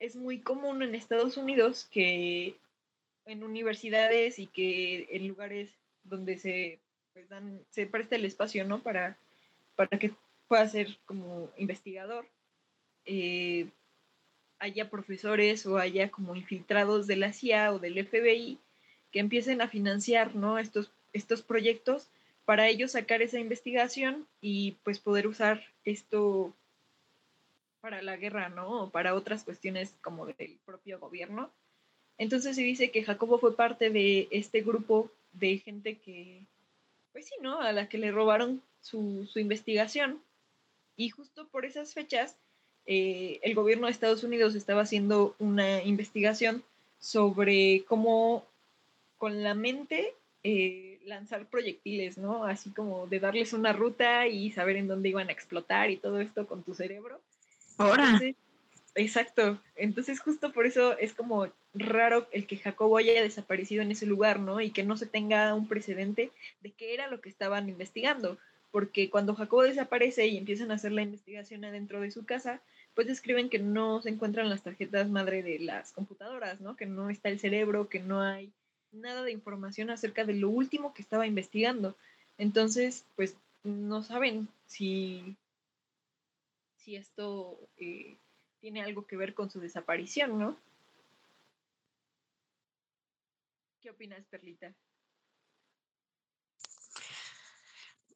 es muy común en Estados Unidos que en universidades y que en lugares donde se, pues, dan, se presta el espacio, ¿no? Para, para que pueda ser como investigador, eh, haya profesores o haya como infiltrados de la CIA o del FBI que empiecen a financiar, ¿no? Estos, estos proyectos para ellos sacar esa investigación y pues poder usar esto para la guerra, ¿no? O para otras cuestiones como del propio gobierno Entonces se dice que Jacobo fue parte de este grupo de gente que, pues sí, ¿no? A la que le robaron su, su investigación. Y justo por esas fechas, eh, el gobierno de Estados Unidos estaba haciendo una investigación sobre cómo con la mente eh, lanzar proyectiles, ¿no? Así como de darles una ruta y saber en dónde iban a explotar y todo esto con tu cerebro. Ahora. Exacto. Entonces justo por eso es como raro el que Jacobo haya desaparecido en ese lugar, ¿no? Y que no se tenga un precedente de qué era lo que estaban investigando. Porque cuando Jacobo desaparece y empiezan a hacer la investigación adentro de su casa, pues describen que no se encuentran las tarjetas madre de las computadoras, ¿no? Que no está el cerebro, que no hay nada de información acerca de lo último que estaba investigando. Entonces, pues no saben si, si esto eh, tiene algo que ver con su desaparición, ¿no? ¿Qué opinas, Perlita?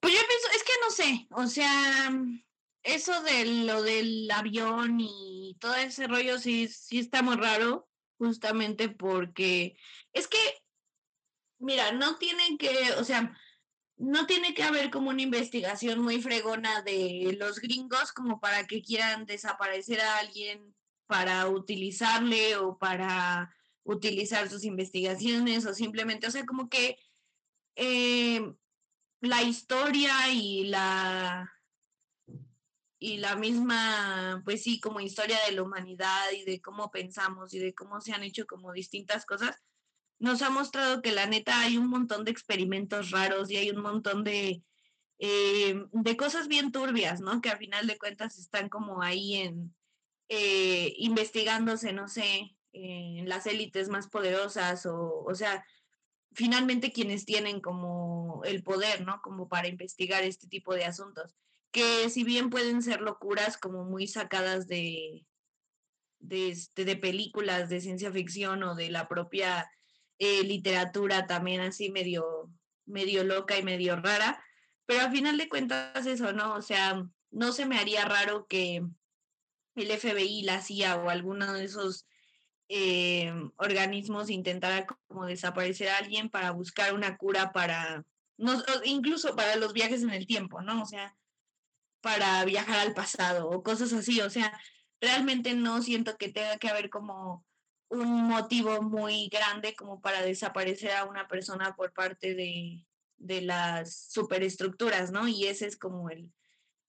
Pues yo pienso, es que no sé, o sea, eso de lo del avión y todo ese rollo sí, sí está muy raro, justamente porque es que, mira, no tiene que, o sea, no tiene que haber como una investigación muy fregona de los gringos como para que quieran desaparecer a alguien para utilizarle o para utilizar sus investigaciones o simplemente, o sea, como que eh, la historia y la y la misma, pues sí, como historia de la humanidad y de cómo pensamos y de cómo se han hecho como distintas cosas, nos ha mostrado que la neta hay un montón de experimentos raros y hay un montón de, eh, de cosas bien turbias, ¿no? Que al final de cuentas están como ahí en eh, investigándose, no sé, en las élites más poderosas o, o sea, finalmente quienes tienen como el poder, ¿no? Como para investigar este tipo de asuntos que si bien pueden ser locuras como muy sacadas de, de, este, de películas de ciencia ficción o de la propia eh, literatura también así medio, medio loca y medio rara, pero al final de cuentas eso, ¿no? O sea, no se me haría raro que el FBI, la CIA o alguno de esos eh, organismos intentara como desaparecer a alguien para buscar una cura para, incluso para los viajes en el tiempo, ¿no? O sea, para viajar al pasado o cosas así. O sea, realmente no siento que tenga que haber como un motivo muy grande como para desaparecer a una persona por parte de, de las superestructuras, ¿no? Y ese es como el,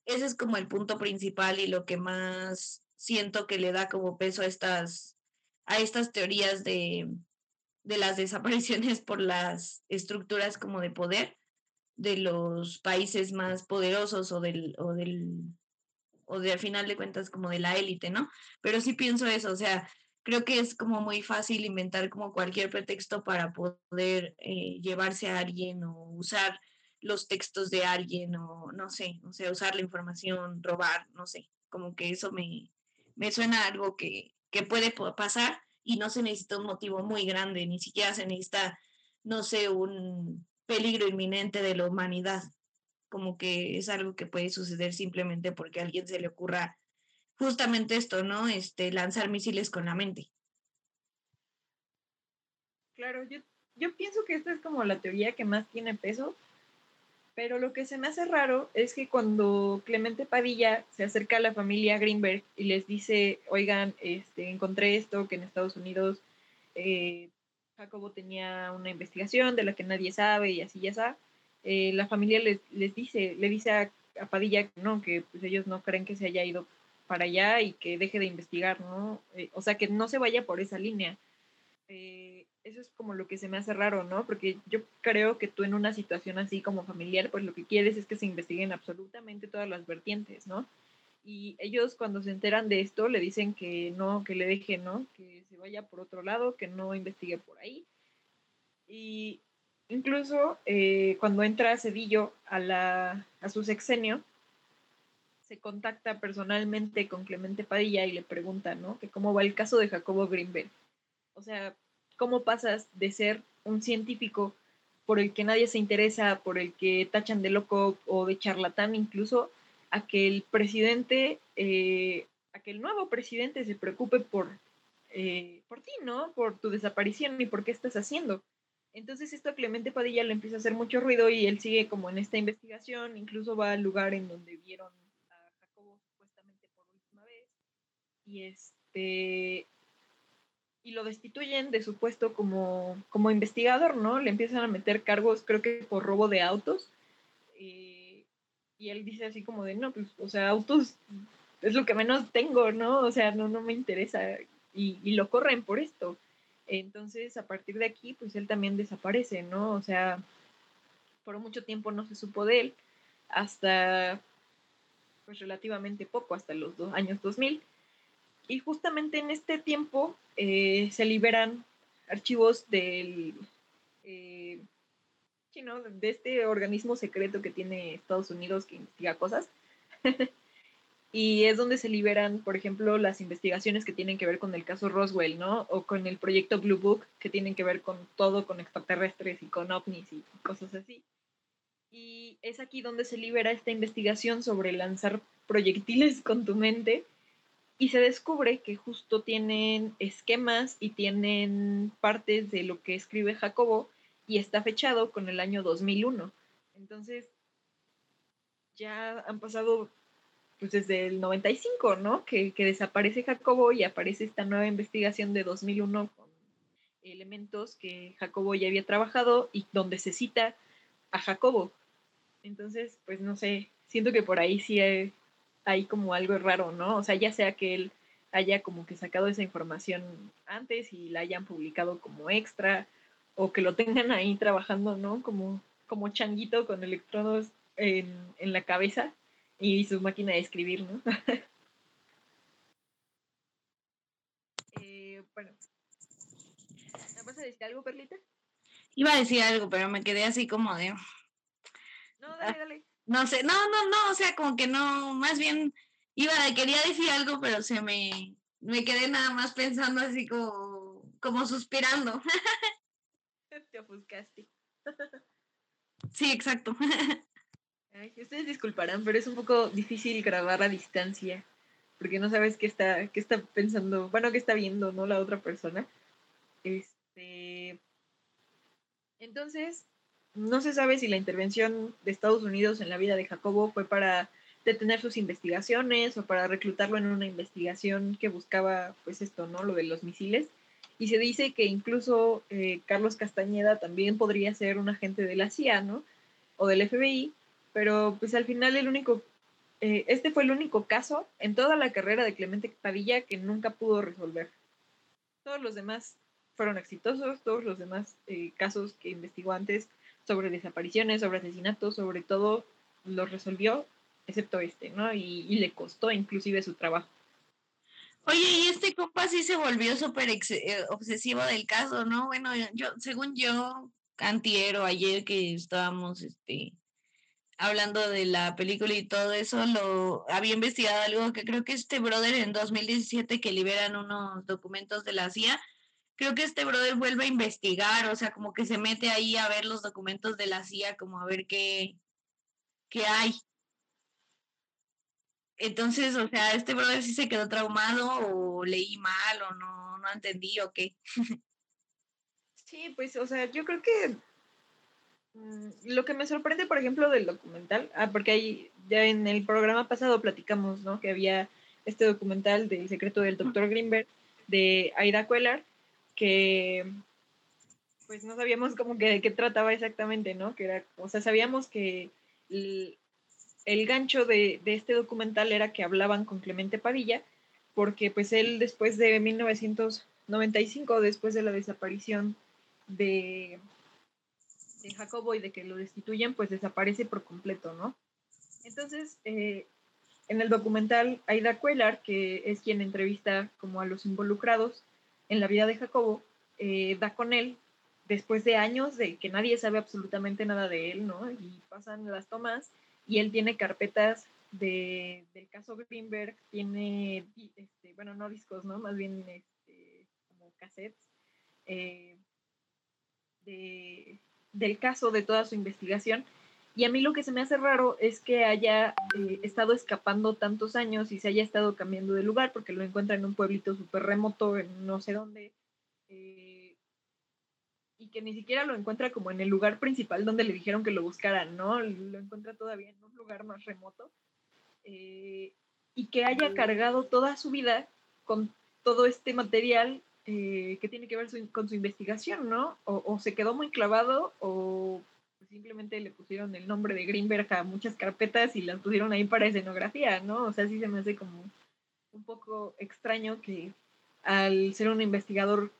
ese es como el punto principal y lo que más siento que le da como peso a estas, a estas teorías de, de las desapariciones por las estructuras como de poder de los países más poderosos o del, o del, o de al final de cuentas como de la élite, ¿no? Pero sí pienso eso, o sea, creo que es como muy fácil inventar como cualquier pretexto para poder eh, llevarse a alguien o usar los textos de alguien o no sé, o sea, usar la información, robar, no sé, como que eso me, me suena algo que, que puede pasar y no se necesita un motivo muy grande, ni siquiera se necesita, no sé, un, peligro inminente de la humanidad, como que es algo que puede suceder simplemente porque a alguien se le ocurra justamente esto, ¿no? Este, lanzar misiles con la mente. Claro, yo, yo pienso que esta es como la teoría que más tiene peso, pero lo que se me hace raro es que cuando Clemente Padilla se acerca a la familia Greenberg y les dice, oigan, este, encontré esto que en Estados Unidos eh, Jacobo tenía una investigación de la que nadie sabe y así ya está. Eh, la familia les, les, dice, le dice a, Padilla que no, que pues ellos no creen que se haya ido para allá y que deje de investigar, ¿no? Eh, o sea, que no se vaya por esa línea. Eh, eso es como lo que se me hace raro, ¿no? Porque yo creo que tú en una situación así como familiar, pues lo que quieres es que se investiguen absolutamente todas las vertientes, ¿no? y ellos cuando se enteran de esto le dicen que no, que le deje, ¿no? Que se vaya por otro lado, que no investigue por ahí. Y incluso eh, cuando entra Cedillo a, la, a su sexenio, se contacta personalmente con Clemente Padilla y le pregunta, ¿no? Que cómo va el caso de Jacobo Greenberg. O sea, ¿cómo pasas de ser un científico por el que nadie se interesa, por el que tachan de loco o de charlatán incluso, a que el presidente, eh, a que el nuevo presidente se preocupe por eh, por ti, ¿no? Por tu desaparición y por qué estás haciendo. Entonces esto a Clemente Padilla le empieza a hacer mucho ruido y él sigue como en esta investigación, incluso va al lugar en donde vieron a Jacobo supuestamente por última vez y este y lo destituyen de su puesto como, como investigador, ¿no? Le empiezan a meter cargos, creo que por robo de autos. Y él dice así como de, no, pues, o sea, autos es lo que menos tengo, ¿no? O sea, no, no me interesa. Y, y lo corren por esto. Entonces, a partir de aquí, pues él también desaparece, ¿no? O sea, por mucho tiempo no se supo de él, hasta, pues relativamente poco, hasta los dos, años 2000. Y justamente en este tiempo eh, se liberan archivos del, eh, de este organismo secreto que tiene Estados Unidos que investiga cosas. y es donde se liberan, por ejemplo, las investigaciones que tienen que ver con el caso Roswell, ¿no? O con el proyecto Blue Book, que tienen que ver con todo, con extraterrestres y con ovnis y cosas así. Y es aquí donde se libera esta investigación sobre lanzar proyectiles con tu mente y se descubre que justo tienen esquemas y tienen partes de lo que escribe Jacobo y está fechado con el año 2001. Entonces, ya han pasado pues desde el 95, ¿no? Que, que, desaparece Jacobo y aparece esta nueva investigación de 2001 con elementos que Jacobo ya había trabajado y donde se cita a Jacobo. Entonces, pues no sé, siento que por ahí sí hay, hay como algo raro, ¿no? O sea, ya sea que él haya como que sacado esa información antes y la hayan publicado como extra, o que lo tengan ahí trabajando, ¿no? Como, como changuito con electrodos en, en la cabeza y su máquina de escribir, ¿no? eh, bueno. ¿Vas a decir algo, Perlita? Iba a decir algo, pero me quedé así como de... No, dale, dale. No sé, no, no, no, o sea, como que no, más bien iba, quería decir algo, pero se me, me quedé nada más pensando así como, como suspirando. Te ofuscaste. Sí, exacto. ustedes disculparán, pero es un poco difícil grabar a distancia, porque no sabes qué está, qué está pensando, bueno, qué está viendo, ¿no? La otra persona. Este. Entonces, no se sabe si la intervención de Estados Unidos en la vida de Jacobo fue para detener sus investigaciones o para reclutarlo en una investigación que buscaba, pues esto, ¿no? Lo de los misiles. Y se dice que incluso eh, Carlos Castañeda también podría ser un agente de la CIA, ¿no? O del FBI, pero pues al final el único, eh, este fue el único caso en toda la carrera de Clemente Padilla que nunca pudo resolver. Todos los demás fueron exitosos, todos los demás eh, casos que investigó antes sobre desapariciones, sobre asesinatos, sobre todo lo resolvió, excepto este, ¿no? Y, le costó inclusive su trabajo. Oye, y este compa sí se volvió súper eh, obsesivo del caso, ¿no? Bueno, yo, según yo, antiero, ayer que estábamos, este, hablando de la película y todo eso, lo había investigado algo que creo que este brother en 2017 que liberan unos documentos de la CIA, creo que este brother vuelve a investigar, o sea, como que se mete ahí a ver los documentos de la CIA, como a ver qué, qué hay. Entonces, o sea, este brother sí se quedó traumado o leí mal o no, no entendí o qué. Sí, pues, o sea, yo creo que mm, lo que me sorprende, por ejemplo, del documental, ah, porque ahí ya en el programa pasado platicamos, ¿no? Que había este documental del secreto del doctor Greenberg de Aida Cuellar, que pues no sabíamos como que de qué trataba exactamente, ¿no? Que era, o sea, sabíamos que el, gancho de, este documental era que hablaban con Clemente Padilla, porque pues él después de 1995, después de la desaparición de, de Jacobo y de que lo destituyen, pues desaparece por completo, ¿no? Entonces, eh, en el documental, Aida Cuellar, que es quien entrevista como a los involucrados, en la vida de Jacobo, eh, da con él después de años de que nadie sabe absolutamente nada de él, ¿no? Y pasan las tomas y él tiene carpetas de, del caso Greenberg, tiene, este, bueno, no discos, ¿no? Más bien este, como cassettes eh, de, del caso, de toda su investigación. Y a mí lo que se me hace raro es que haya eh, estado escapando tantos años y se haya estado cambiando de lugar, porque lo encuentra en un pueblito súper remoto, en no sé dónde, eh, y que ni siquiera lo encuentra como en el lugar principal donde le dijeron que lo buscaran, ¿no? Lo encuentra todavía en un lugar más remoto. Eh, y que haya cargado toda su vida con todo este material que tiene que ver con su investigación, ¿no? o se quedó muy clavado o simplemente le pusieron el nombre de Greenberg a muchas carpetas y las pusieron ahí para escenografía, ¿no? O sea, sí se me hace como un poco extraño que al ser un investigador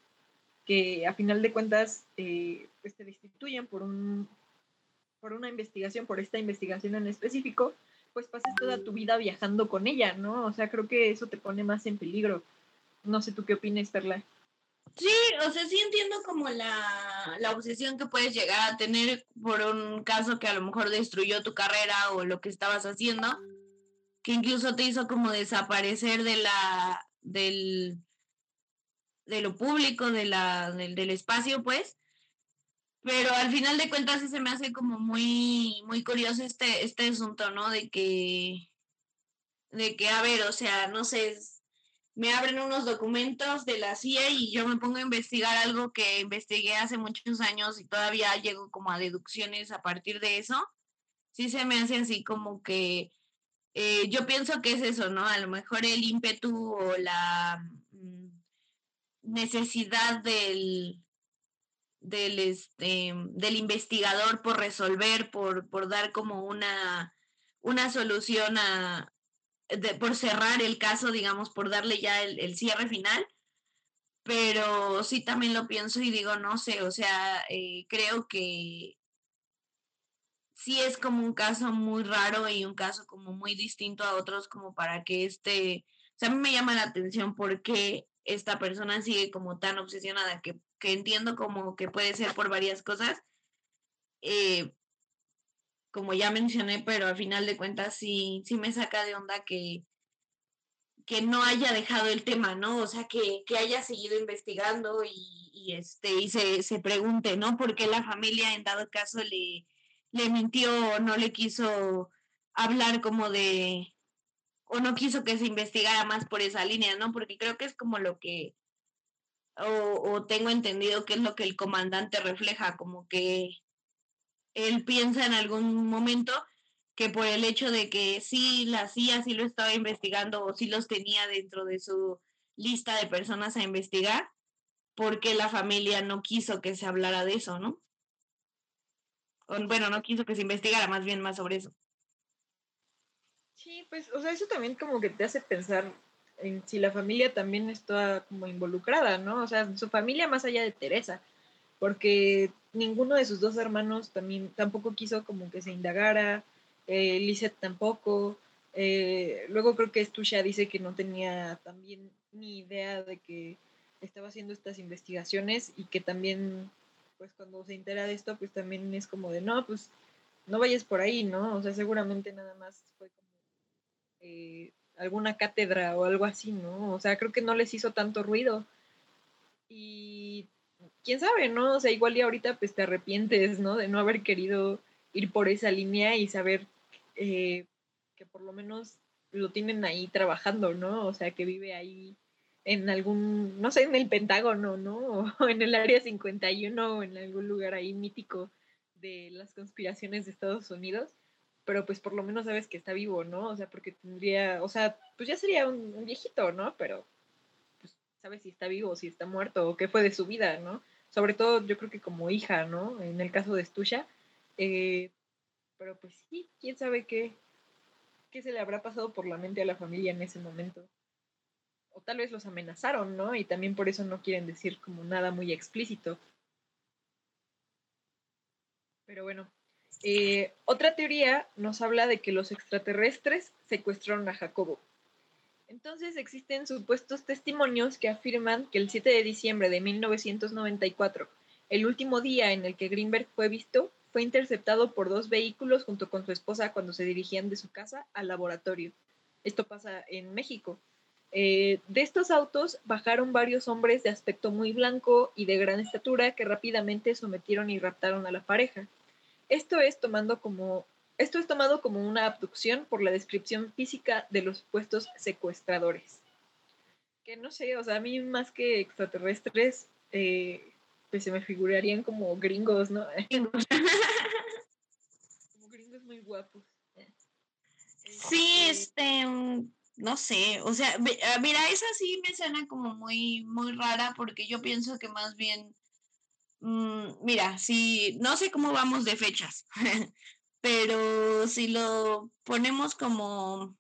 que a final de cuentas eh, pues te destituyen por un por una investigación, por esta investigación en específico, pues pases toda tu vida viajando con ella, ¿no? O sea, creo que eso te pone más en peligro. No sé tú qué opinas, Perla. Sí, o sea, sí entiendo como la, la, obsesión que puedes llegar a tener por un caso que a lo mejor destruyó tu carrera o lo que estabas haciendo, que incluso te hizo como desaparecer de la, del, de lo público, de la, del, del espacio, pues. Pero al final de cuentas sí se me hace como muy, muy curioso este, este asunto, ¿no? De que, de que, a ver, o sea, no sé, me abren unos documentos de la CIA y yo me pongo a investigar algo que investigué hace muchos años y todavía llego como a deducciones a partir de eso, sí se me hace así como que eh, yo pienso que es eso, ¿no? A lo mejor el ímpetu o la mm, necesidad del, del, este, del investigador por resolver, por, por dar como una, una solución a, por cerrar el caso, digamos, por darle ya el, cierre final. Pero sí también lo pienso y digo, no sé, o sea, eh, creo que sí es como un caso muy raro y un caso como muy distinto a otros como para que este, o sea, a mí me llama la atención porque esta persona sigue como tan obsesionada que, que entiendo como que puede ser por varias cosas, eh, como ya mencioné, pero al final de cuentas sí, sí me saca de onda que, que no haya dejado el tema, ¿no? O sea, que, haya seguido investigando y, este, y se, se, pregunte, ¿no? ¿Por qué la familia en dado caso le, le mintió o no le quiso hablar como de, o no quiso que se investigara más por esa línea, ¿no? Porque creo que es como lo que, o, o tengo entendido que es lo que el comandante refleja, como que él piensa en algún momento que por el hecho de que sí, la CIA sí lo estaba investigando o sí los tenía dentro de su lista de personas a investigar, porque la familia no quiso que se hablara de eso, ¿no? bueno, no quiso que se investigara más bien más sobre eso. Sí, pues, o sea, eso también como que te hace pensar en si la familia también está como involucrada, ¿no? O sea, su familia más allá de Teresa, porque ninguno de sus dos hermanos también tampoco quiso como que se indagara, eh, Lizeth tampoco. Eh, luego creo que Estusha dice que no tenía también ni idea de que estaba haciendo estas investigaciones y que también, pues cuando se entera de esto, pues también es como de, no, pues no vayas por ahí, ¿no? O sea, seguramente nada más fue como eh, alguna cátedra o algo así, ¿no? O sea, creo que no les hizo tanto ruido. Y quién sabe, ¿no? O sea, igual y ahorita pues te arrepientes, ¿no? De no haber querido ir por esa línea y saber eh, que por lo menos lo tienen ahí trabajando, ¿no? O sea, que vive ahí en algún, no sé, en el Pentágono, ¿no? O en el Área 51 o en algún lugar ahí mítico de las conspiraciones de Estados Unidos, pero pues por lo menos sabes que está vivo, ¿no? O sea, porque tendría, o sea, pues ya sería un, viejito, ¿no? Pero pues sabes si está vivo, si está muerto o qué fue de su vida, ¿no? Sobre todo yo creo que como hija, ¿no? En el caso de Stusha, eh, pero pues sí, quién sabe qué, qué se le habrá pasado por la mente a la familia en ese momento. O tal vez los amenazaron, ¿no? Y también por eso no quieren decir como nada muy explícito. Pero bueno, eh, otra teoría nos habla de que los extraterrestres secuestraron a Jacobo. Entonces existen supuestos testimonios que afirman que el 7 de diciembre de 1994, el último día en el que Greenberg fue visto, fue interceptado por dos vehículos junto con su esposa cuando se dirigían de su casa al laboratorio. Esto pasa en México. Eh, de estos autos bajaron varios hombres de aspecto muy blanco y de gran estatura que rápidamente sometieron y raptaron a la pareja. esto es tomando como esto es tomado como una abducción por la descripción física de los supuestos secuestradores. Que no sé, o sea, a mí más que extraterrestres, eh, pues se me figurarían como gringos, ¿no? como gringos muy guapos. Sí, este, no sé, o sea, ah, mira, esa sí me suena como muy, muy rara porque yo pienso que más bien, mm, mira, si, no sé cómo vamos de fechas, pero si lo ponemos como,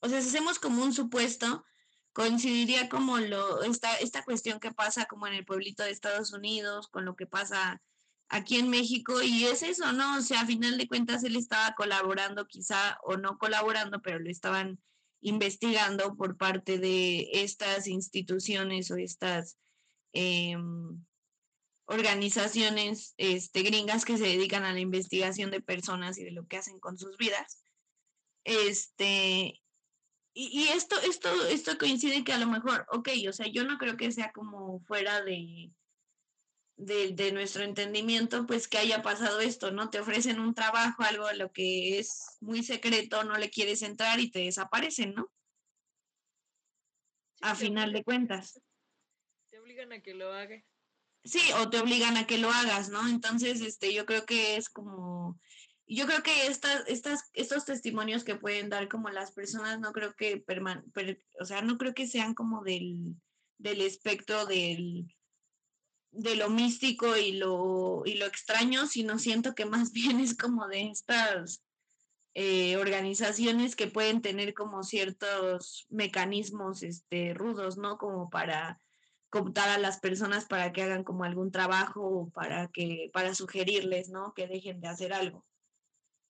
o sea, si hacemos como un supuesto, coincidiría como lo, esta, esta cuestión que pasa como en el pueblito de Estados Unidos, con lo que pasa aquí en México, y es eso, ¿no? O sea, a final de cuentas él estaba colaborando quizá o no colaborando, pero lo estaban investigando por parte de estas instituciones o estas em, organizaciones este, gringas que se dedican a la investigación de personas y de lo que hacen con sus vidas. Este, y, esto, esto, esto coincide que a lo mejor, ok, o sea, yo no creo que sea como fuera de, de, nuestro entendimiento, pues que haya pasado esto, ¿no? Te ofrecen un trabajo, algo a lo que es muy secreto, no le quieres entrar y te desaparecen, ¿no? a final de cuentas. Te obligan a que lo hagas. Sí, o te obligan a que lo hagas, ¿no? Entonces, este, yo creo que es como, yo creo que estas, estas, estos testimonios que pueden dar como las personas, no creo que, perman o sea, no creo que sean como del, del espectro del, de lo místico y lo, y lo extraño, sino siento que más bien es como de estas eh, organizaciones que pueden tener como ciertos mecanismos este, rudos, ¿no? Como para cooptar a las personas para que hagan como algún trabajo o para que, para sugerirles, ¿no? Que dejen de hacer algo.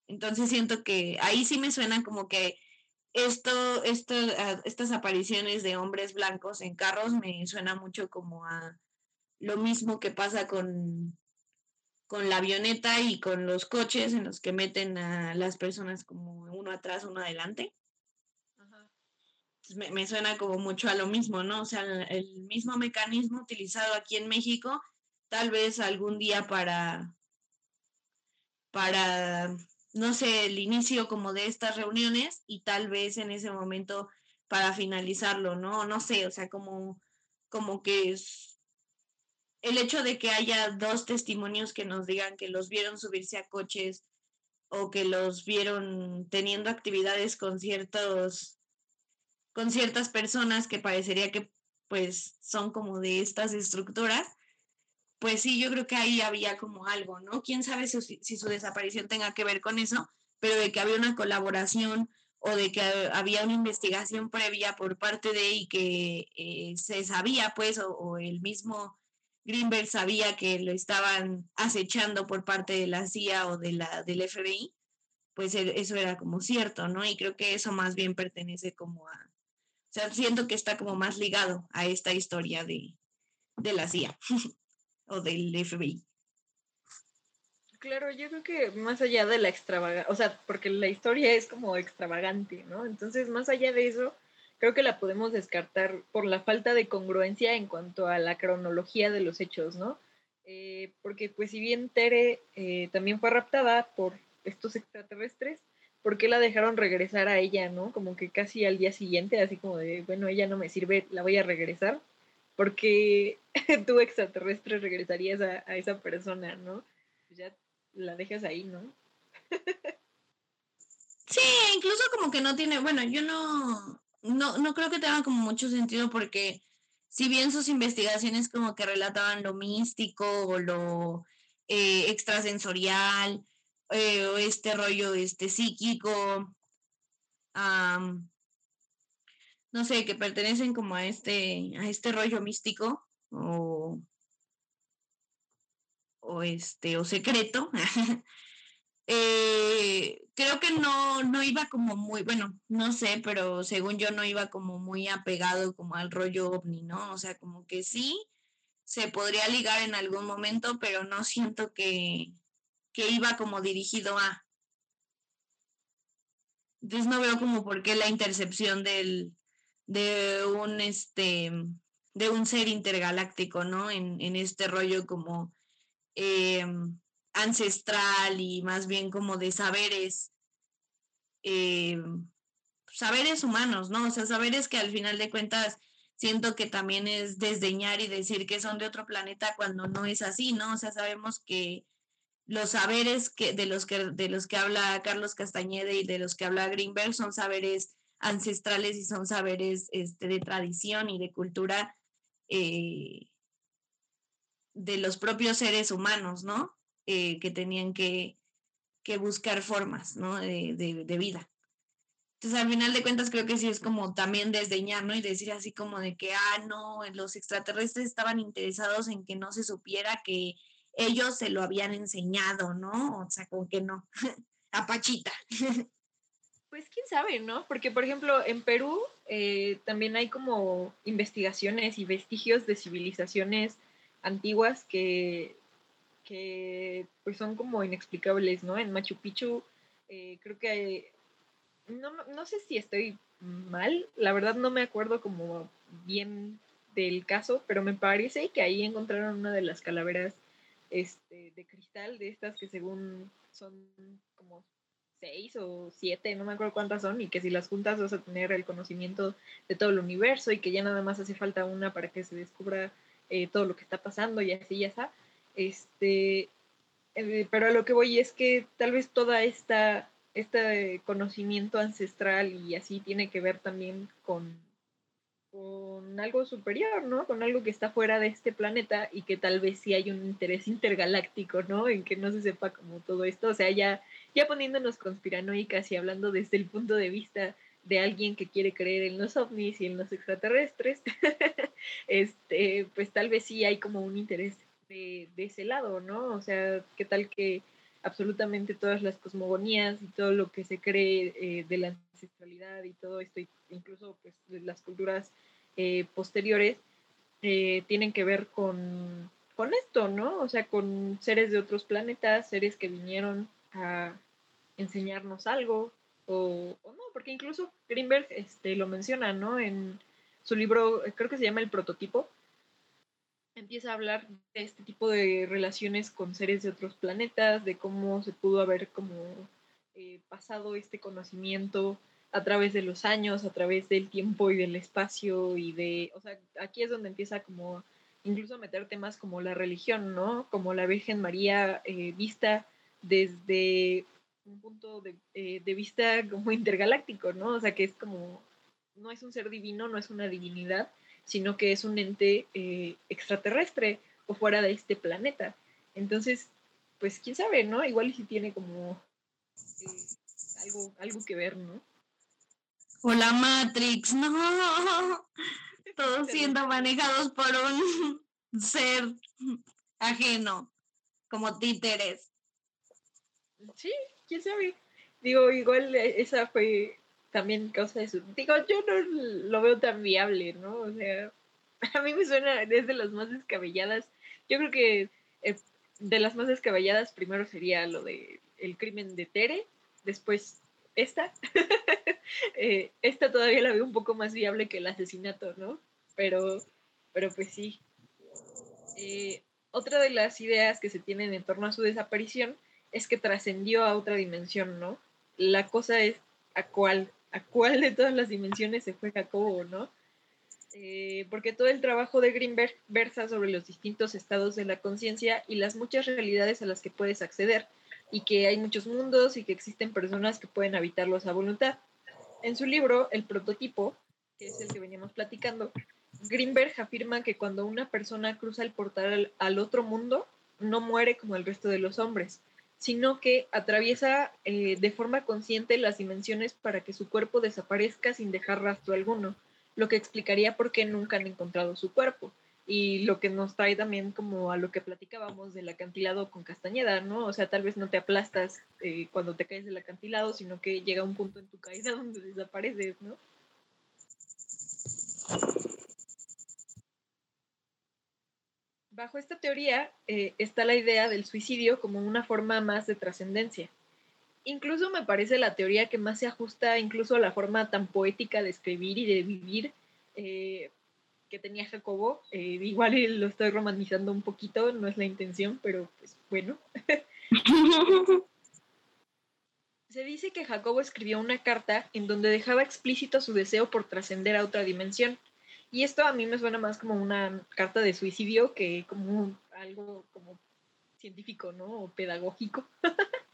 Entonces siento que ahí sí me suena como que esto, esto, estas apariciones de hombres blancos en carros me suena mucho como a lo mismo que pasa con, con la avioneta y con los coches en los que meten a las personas como uno atrás, uno adelante. Me, me, suena como mucho a lo mismo, ¿no? O sea, el, mismo mecanismo utilizado aquí en México, tal vez algún día para, para, no sé, el inicio como de estas reuniones y tal vez en ese momento para finalizarlo, ¿no? No sé, o sea, como, como que es, el hecho de que haya dos testimonios que nos digan que los vieron subirse a coches o que los vieron teniendo actividades con ciertos con ciertas personas que parecería que pues son como de estas estructuras, pues sí, yo creo que ahí había como algo, ¿no? Quién sabe si, si su desaparición tenga que ver con eso, pero de que había una colaboración o de que había una investigación previa por parte de y que eh, se sabía, pues, o, o el mismo Greenberg sabía que lo estaban acechando por parte de la CIA o de la, del FBI, pues e, eso era como cierto, ¿no? Y creo que eso más bien pertenece como a, sea, siento que está como más ligado a esta historia de, de la CIA o del FBI. Claro, yo creo que más allá de la extravagancia, o sea, porque la historia es como extravagante, ¿no? Entonces, más allá de eso, creo que la podemos descartar por la falta de congruencia en cuanto a la cronología de los hechos, ¿no? Eh, porque pues si bien Tere eh, también fue raptada por estos extraterrestres, ¿por qué la dejaron regresar a ella, no? Como que casi al día siguiente, así como de, bueno, ella no me sirve, la voy a regresar, porque tú extraterrestre regresarías a, esa persona, ¿no? Pues ya la dejas ahí, ¿no? sí, incluso como que no tiene, bueno, yo no, no, no creo que tenga como mucho sentido porque si bien sus investigaciones como que relataban lo místico o lo eh, extrasensorial eh, este rollo este psíquico, no sé, que pertenecen como a este, a este rollo místico o, o este, o secreto, Eh, creo que no, no iba como muy, bueno, no sé, pero según yo no iba como muy apegado como al rollo ovni, ¿no? O sea, como que sí, se podría ligar en algún momento, pero no siento que, que iba como dirigido a. Entonces no veo como por qué la intercepción del, de un este de un ser intergaláctico, ¿no? En, en este rollo como eh, ancestral y más bien como de saberes, eh, saberes humanos, ¿no? O sea, saberes que al final de cuentas siento que también es desdeñar y decir que son de otro planeta cuando no es así, ¿no? O sea, sabemos que los saberes que, de, los que, de los que habla Carlos Castañeda y de los que habla Greenberg son saberes ancestrales y son saberes este, de tradición y de cultura eh, de los propios seres humanos, ¿no? Eh, que tenían que, buscar formas, ¿no? De, de, vida. Entonces, al final de cuentas, creo que sí es como también desdeñar, ¿no? Y decir así como de que, ah, no, los extraterrestres estaban interesados en que no se supiera que ellos se lo habían enseñado, ¿no? O sea, como que no. Apachita. Pues quién sabe, ¿no? Porque, por ejemplo, en Perú eh, también hay como investigaciones y vestigios de civilizaciones antiguas que, que pues son como inexplicables, ¿no? En Machu Picchu eh, creo que no, no sé si estoy mal, la verdad no me acuerdo como bien del caso, pero me parece que ahí encontraron una de las calaveras este, de cristal, de estas que según son como seis o siete, no me acuerdo cuántas son, y que si las juntas vas a tener el conocimiento de todo el universo y que ya nada más hace falta una para que se descubra eh, todo lo que está pasando y así ya está. Este, eh, pero a lo que voy es que tal vez toda esta este conocimiento ancestral y así tiene que ver también con con algo superior, ¿no? Con algo que está fuera de este planeta y que tal vez sí hay un interés intergaláctico, ¿no? En que no se sepa como todo esto, o sea, ya, ya poniéndonos conspiranoicas y hablando desde el punto de vista de alguien que quiere creer en los ovnis y en los extraterrestres, este, pues tal vez sí hay como un interés de, de ese lado, ¿no? O sea, ¿qué tal que absolutamente todas las cosmogonías y todo lo que se cree eh, de la ancestralidad y todo esto, incluso pues, las culturas eh, posteriores, eh, tienen que ver con, con esto, ¿no? O sea, con seres de otros planetas, seres que vinieron a enseñarnos algo, o, o, no, porque incluso Greenberg este, lo menciona, ¿no? En su libro, creo que se llama El prototipo, empieza a hablar de este tipo de relaciones con seres de otros planetas, de cómo se pudo haber como eh, pasado este conocimiento a través de los años, a través del tiempo y del espacio y de, o sea, aquí es donde empieza como incluso a meter temas como la religión, ¿no? Como la Virgen María eh, vista desde un punto de, eh, de vista como intergaláctico, ¿no? O sea, que es como, no es un ser divino, no es una divinidad, sino que es un ente eh, extraterrestre o fuera de este planeta. Entonces, pues quién sabe, ¿no? Igual si tiene como eh, algo, algo que ver, ¿no? O la Matrix, no. Todos siendo manejados por un ser ajeno, como títeres. Sí, quién sabe. Digo, igual esa fue también causa de su... Digo, yo no lo veo tan viable, ¿no? O sea, a mí me suena desde las más descabelladas. Yo creo que eh, de las más descabelladas primero sería lo de el crimen de Tere, después esta. Eh, esta todavía la veo un poco más viable que el asesinato, ¿no? Pero, pero pues sí. Eh, otra de las ideas que se tienen en torno a su desaparición es que trascendió a otra dimensión, ¿no? La cosa es a cuál a cuál de todas las dimensiones se fue Jacobo, ¿no? Eh, porque todo el trabajo de Greenberg versa sobre los distintos estados de la conciencia y las muchas realidades a las que puedes acceder, y que hay muchos mundos y que existen personas que pueden habitarlos a voluntad. En su libro, El prototipo, que es el que veníamos platicando, Greenberg afirma que cuando una persona cruza el portal al otro mundo, no muere como el resto de los hombres, sino que atraviesa eh, de forma consciente las dimensiones para que su cuerpo desaparezca sin dejar rastro alguno, lo que explicaría por qué nunca han encontrado su cuerpo. Y lo que nos trae también como a lo que platicábamos del acantilado con Castañeda, ¿no? O sea, tal vez no te aplastas eh, cuando te caes del acantilado, sino que llega un punto en tu caída donde desapareces, ¿no? Bajo esta teoría eh, está la idea del suicidio como una forma más de trascendencia. Incluso me parece la teoría que más se ajusta incluso a la forma tan poética de escribir y de vivir eh, que tenía Jacobo. Eh, igual lo estoy romantizando un poquito, no es la intención, pero pues bueno. Se dice que Jacobo escribió una carta en donde dejaba explícito su deseo por trascender a otra dimensión. Y esto a mí me suena más como una carta de suicidio que como algo como científico, ¿no? O pedagógico.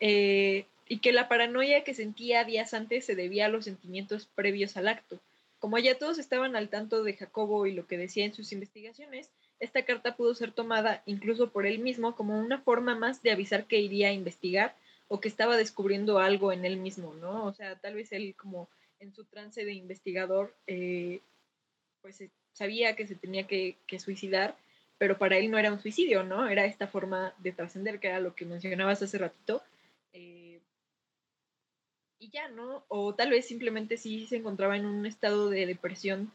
Eh, y que la paranoia que sentía días antes se debía a los sentimientos previos al acto. Como ya todos estaban al tanto de Jacobo y lo que decía en sus investigaciones, esta carta pudo ser tomada incluso por él mismo como una forma más de avisar que iría a investigar o que estaba descubriendo algo en él mismo, ¿no? O sea, tal vez él como en su trance de investigador, eh, pues eh, sabía que se tenía que, suicidar, pero para él no era un suicidio, ¿no? Era esta forma de trascender, que era lo que mencionabas hace ratito. Eh, y ya, ¿no? O tal vez simplemente sí se encontraba en un estado de depresión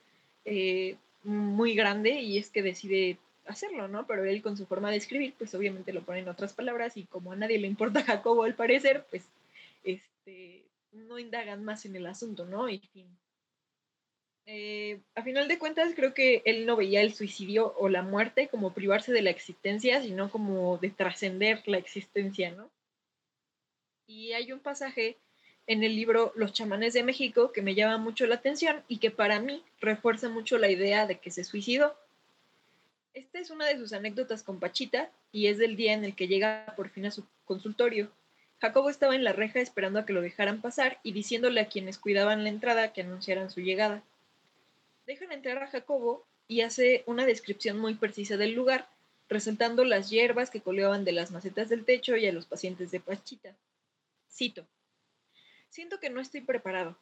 muy grande y es que decide hacerlo, ¿no? Pero él con su forma de escribir, pues obviamente lo pone en otras palabras y como a nadie le importa Jacobo al parecer, pues este, no indagan más en el asunto, ¿no? Y fin. Eh, a final de cuentas, creo que él no veía el suicidio o la muerte como privarse de la existencia, sino como de trascender la existencia, ¿no? Y hay un pasaje en el libro Los chamanes de México que me llama mucho la atención y que para mí refuerza mucho la idea de que se suicidó. Esta es una de sus anécdotas con Pachita y es del día en el que llega por fin a su consultorio. Jacobo estaba en la reja esperando a que lo dejaran pasar y diciéndole a quienes cuidaban la entrada que anunciaran su llegada. Dejan entrar a Jacobo y hace una descripción muy precisa del lugar, resaltando las hierbas que coleaban de las macetas del techo y a los pacientes de Pachita. Cito. Siento que no estoy preparado.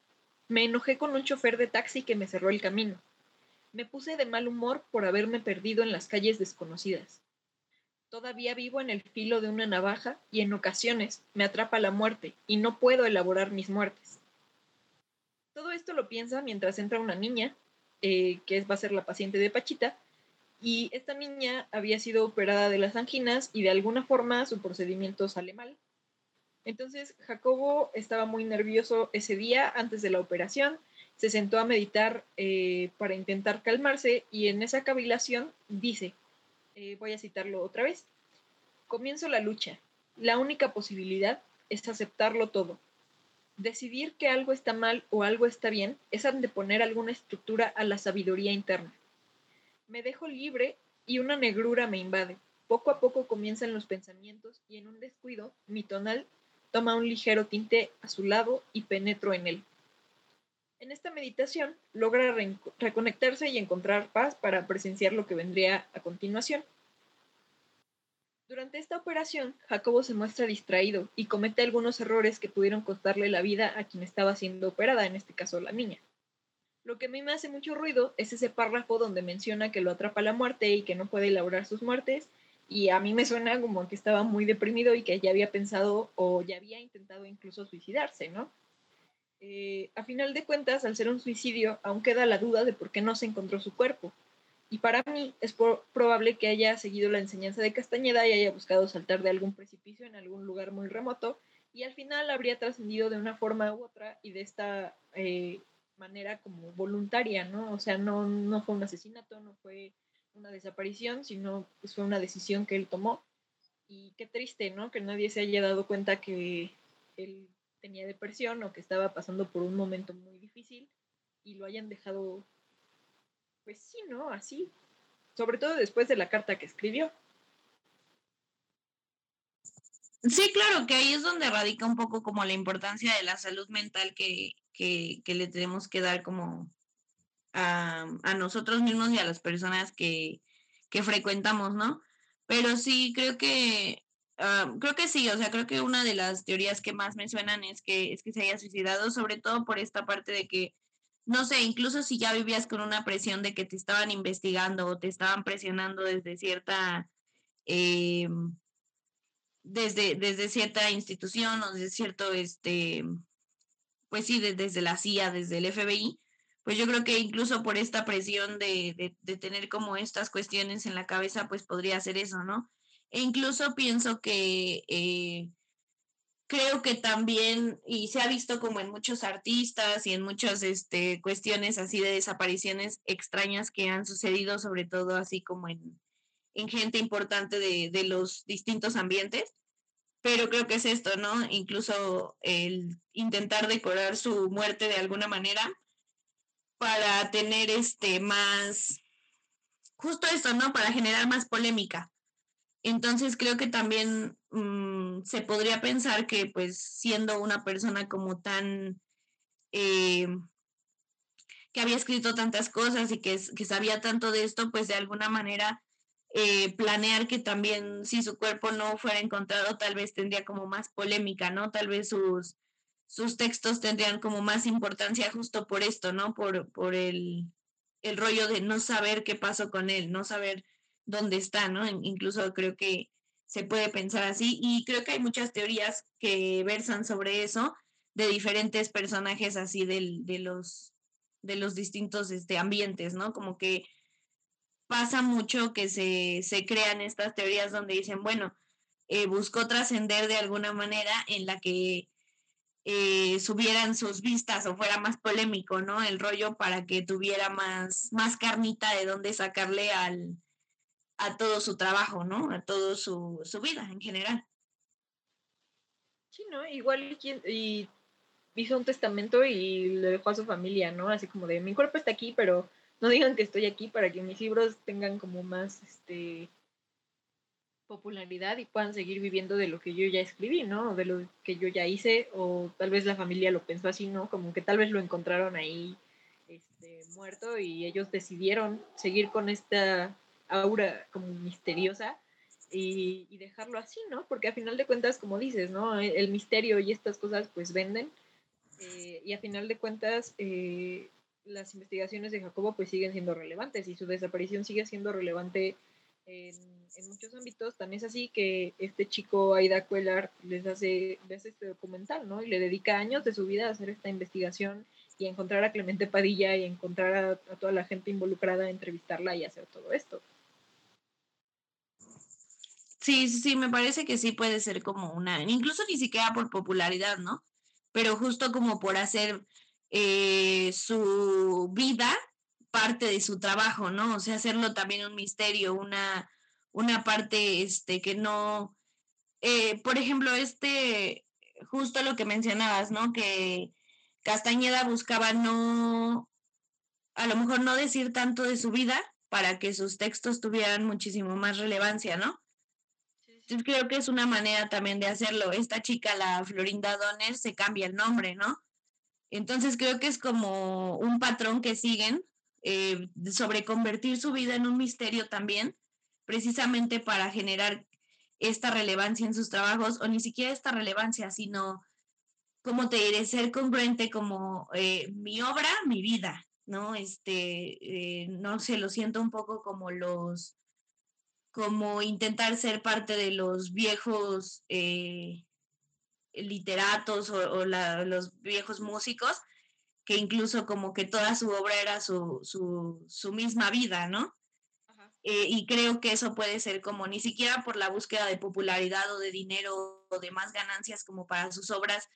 Me enojé con un chofer de taxi que me cerró el camino. Me puse de mal humor por haberme perdido en las calles desconocidas. Todavía vivo en el filo de una navaja y en ocasiones me atrapa la muerte y no puedo elaborar mis muertes. Todo esto lo piensa mientras entra una niña, eh, que va a ser la paciente de Pachita, y esta niña había sido operada de las anginas y de alguna forma su procedimiento sale mal. Entonces Jacobo estaba muy nervioso ese día antes de la operación, se sentó a meditar eh, para intentar calmarse y en esa cavilación dice, eh, voy a citarlo otra vez, comienzo la lucha. La única posibilidad es aceptarlo todo. Decidir que algo está mal o algo está bien es anteponer alguna estructura a la sabiduría interna. Me dejo libre y una negrura me invade. Poco a poco comienzan los pensamientos y en un descuido mi tonal toma un ligero tinte a su lado y penetro en él. En esta meditación logra reconectarse y encontrar paz para presenciar lo que vendría a continuación. Durante esta operación, Jacobo se muestra distraído y comete algunos errores que pudieron costarle la vida a quien estaba siendo operada, en este caso la niña. Lo que a mí me hace mucho ruido es ese párrafo donde menciona que lo atrapa la muerte y que no puede elaborar sus muertes y a mí me suena como que estaba muy deprimido y que ya había pensado o ya había intentado incluso suicidarse, ¿no? Eh, a final de cuentas, al ser un suicidio, aún queda la duda de por qué no se encontró su cuerpo. Y para mí es probable que haya seguido la enseñanza de Castañeda y haya buscado saltar de algún precipicio en algún lugar muy remoto y al final habría trascendido de una forma u otra y de esta eh, manera como voluntaria, ¿no? O sea, no, no fue un asesinato, no fue una desaparición, sino pues fue una decisión que él tomó. Y qué triste, ¿no? Que nadie se haya dado cuenta que él tenía depresión o que estaba pasando por un momento muy difícil y lo hayan dejado, pues sí, ¿no? Así. Sobre todo después de la carta que escribió. Sí, claro, que ahí es donde radica un poco como la importancia de la salud mental que, que, le tenemos que dar como a, nosotros mismos y a las personas que, que frecuentamos, ¿no? Pero sí, creo que, ah, creo que sí, o sea, creo que una de las teorías que más me suenan es que, es que se haya suicidado, sobre todo por esta parte de que, no sé, incluso si ya vivías con una presión de que te estaban investigando o te estaban presionando desde cierta, eh, desde, desde cierta institución o desde cierto, este, pues sí, desde la CIA, desde el FBI, pues yo creo que incluso por esta presión de, de, tener como estas cuestiones en la cabeza, pues podría ser eso, ¿no? E incluso pienso que eh, creo que también, y se ha visto como en muchos artistas y en muchas este, cuestiones así de desapariciones extrañas que han sucedido, sobre todo así como en, en gente importante de, de los distintos ambientes, pero creo que es esto, ¿no? Incluso el intentar decorar su muerte de alguna manera para tener este más, justo esto, ¿no? Para generar más polémica. Entonces creo que también mm, se podría pensar que pues siendo una persona como tan, eh, que había escrito tantas cosas y que, que sabía tanto de esto, pues de alguna manera eh, planear que también si su cuerpo no fuera encontrado, tal vez tendría como más polémica, ¿no? Tal vez sus, sus textos tendrían como más importancia justo por esto, ¿no? Por, por el, el rollo de no saber qué pasó con él, no saber dónde está, ¿no? Incluso creo que se puede pensar así y creo que hay muchas teorías que versan sobre eso de diferentes personajes así de los de los distintos este, ambientes, ¿no? Como que pasa mucho que se, se crean estas teorías donde dicen, bueno, eh, buscó trascender de alguna manera en la que eh, subieran sus vistas o fuera más polémico, ¿no? El rollo para que tuviera más, más carnita de dónde sacarle al, a todo su trabajo, ¿no? A toda su, su, vida en general. Sí, ¿no? Igual y hizo un testamento y le dejó a su familia, ¿no? Así como de mi cuerpo está aquí, pero no digan que estoy aquí para que mis libros tengan como más este popularidad y puedan seguir viviendo de lo que yo ya escribí, ¿no? De lo que yo ya hice, o tal vez la familia lo pensó así, ¿no? Como que tal vez lo encontraron ahí este, muerto y ellos decidieron seguir con esta aura como misteriosa y, dejarlo así, ¿no? Porque a final de cuentas, como dices, ¿no? El, misterio y estas cosas pues venden eh, y a final de cuentas eh, las investigaciones de Jacobo pues siguen siendo relevantes y su desaparición sigue siendo relevante en, muchos ámbitos. También es así que este chico Aida Cuellar les hace, este documental, ¿no? Y le dedica años de su vida a hacer esta investigación y a encontrar a Clemente Padilla y encontrar a, toda la gente involucrada, a entrevistarla y hacer todo esto. Sí, sí, me parece que sí puede ser como una, incluso ni siquiera por popularidad, ¿no? Pero justo como por hacer eh, su vida parte de su trabajo, ¿no? O sea, hacerlo también un misterio, una, una parte este, que no, eh, por ejemplo, este, justo lo que mencionabas, ¿no? Que Castañeda buscaba no, a lo mejor no decir tanto de su vida para que sus textos tuvieran muchísimo más relevancia, ¿no? Creo que es una manera también de hacerlo. Esta chica, la Florinda Donner, se cambia el nombre, ¿no? Entonces creo que es como un patrón que siguen eh, sobre convertir su vida en un misterio también, precisamente para generar esta relevancia en sus trabajos, o ni siquiera esta relevancia, sino, como te diré, ser congruente como eh, mi obra, mi vida, ¿no? Este, eh, no sé, lo siento un poco como los, como intentar ser parte de los viejos literatos o, los viejos músicos, que incluso como que toda su obra era su, su, misma vida, ¿no? Eh, y creo que eso puede ser como ni siquiera por la búsqueda de popularidad o de dinero o de más ganancias como para sus obras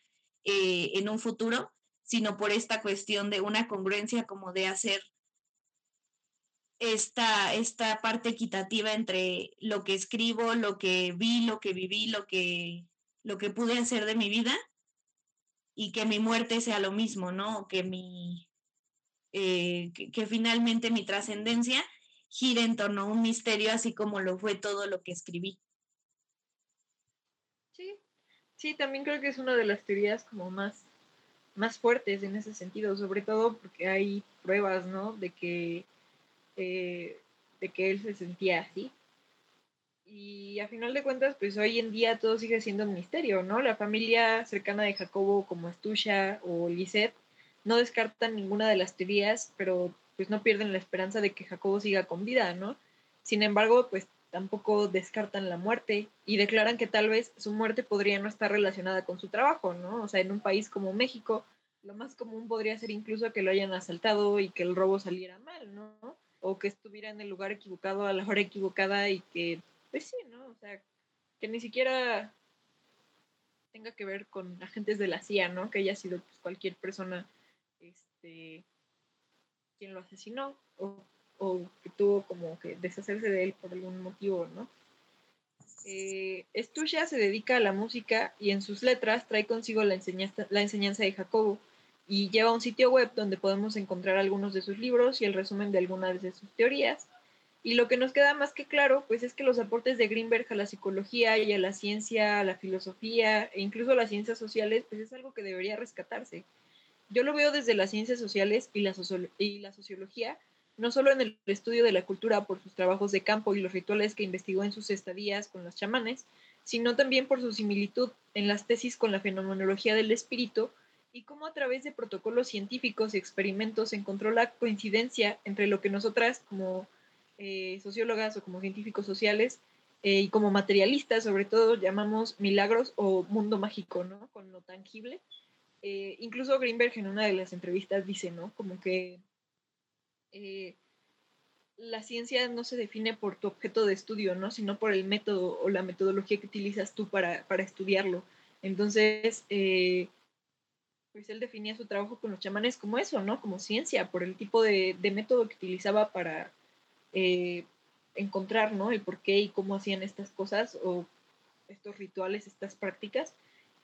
eh, en un futuro, sino por esta cuestión de una congruencia como de hacer esta, esta parte equitativa entre lo que escribo, lo que vi, lo que viví, lo que lo que pude hacer de mi vida y que mi muerte sea lo mismo, ¿no? Que mi, eh, que, finalmente mi trascendencia gire en torno a un misterio, así como lo fue todo lo que escribí. Sí, sí, también creo que es una de las teorías como más, más fuertes en ese sentido, sobre todo porque hay pruebas, ¿no? De que, eh, de que él se sentía así. Y a final de cuentas, pues hoy en día todo sigue siendo un misterio, ¿no? La familia cercana de Jacobo, como Estusha o Lisette, no descartan ninguna de las teorías, pero pues no pierden la esperanza de que Jacobo siga con vida, ¿no? Sin embargo, pues tampoco descartan la muerte y declaran que tal vez su muerte podría no estar relacionada con su trabajo, ¿no? O sea, en un país como México, lo más común podría ser incluso que lo hayan asaltado y que el robo saliera mal, ¿no? O que estuviera en el lugar equivocado a la hora equivocada y que pues sí, ¿no? O sea, que ni siquiera tenga que ver con agentes de la CIA, ¿no? Que haya sido pues, cualquier persona este, quien lo asesinó o, que tuvo como que deshacerse de él por algún motivo, ¿no? Eh, se dedica a la música y en sus letras trae consigo la enseñanza, la enseñanza de Jacobo y lleva un sitio web donde podemos encontrar algunos de sus libros y el resumen de algunas de sus teorías. Y lo que nos queda más que claro, pues es que los aportes de Greenberg a la psicología y a la ciencia, a la filosofía e incluso a las ciencias sociales, pues es algo que debería rescatarse. Yo lo veo desde las ciencias sociales y la, y la sociología, no solo en el estudio de la cultura por sus trabajos de campo y los rituales que investigó en sus estadías con los chamanes, sino también por su similitud en las tesis con la fenomenología del espíritu y cómo a través de protocolos científicos y experimentos encontró la coincidencia entre lo que nosotras como eh, sociólogas o como científicos sociales eh, y como materialistas, sobre todo, llamamos milagros o mundo mágico, ¿no? Con lo tangible. Eh, incluso Greenberg en una de las entrevistas dice, ¿no? Como que la ciencia no se define por tu objeto de estudio, ¿no? Sino por el método o la metodología que utilizas tú para, para estudiarlo. Entonces, pues él definía su trabajo con los chamanes como eso, ¿no? Como ciencia, por el tipo de, método que utilizaba para, eh, encontrar, ¿no? El por qué y cómo hacían estas cosas o estos rituales, estas prácticas.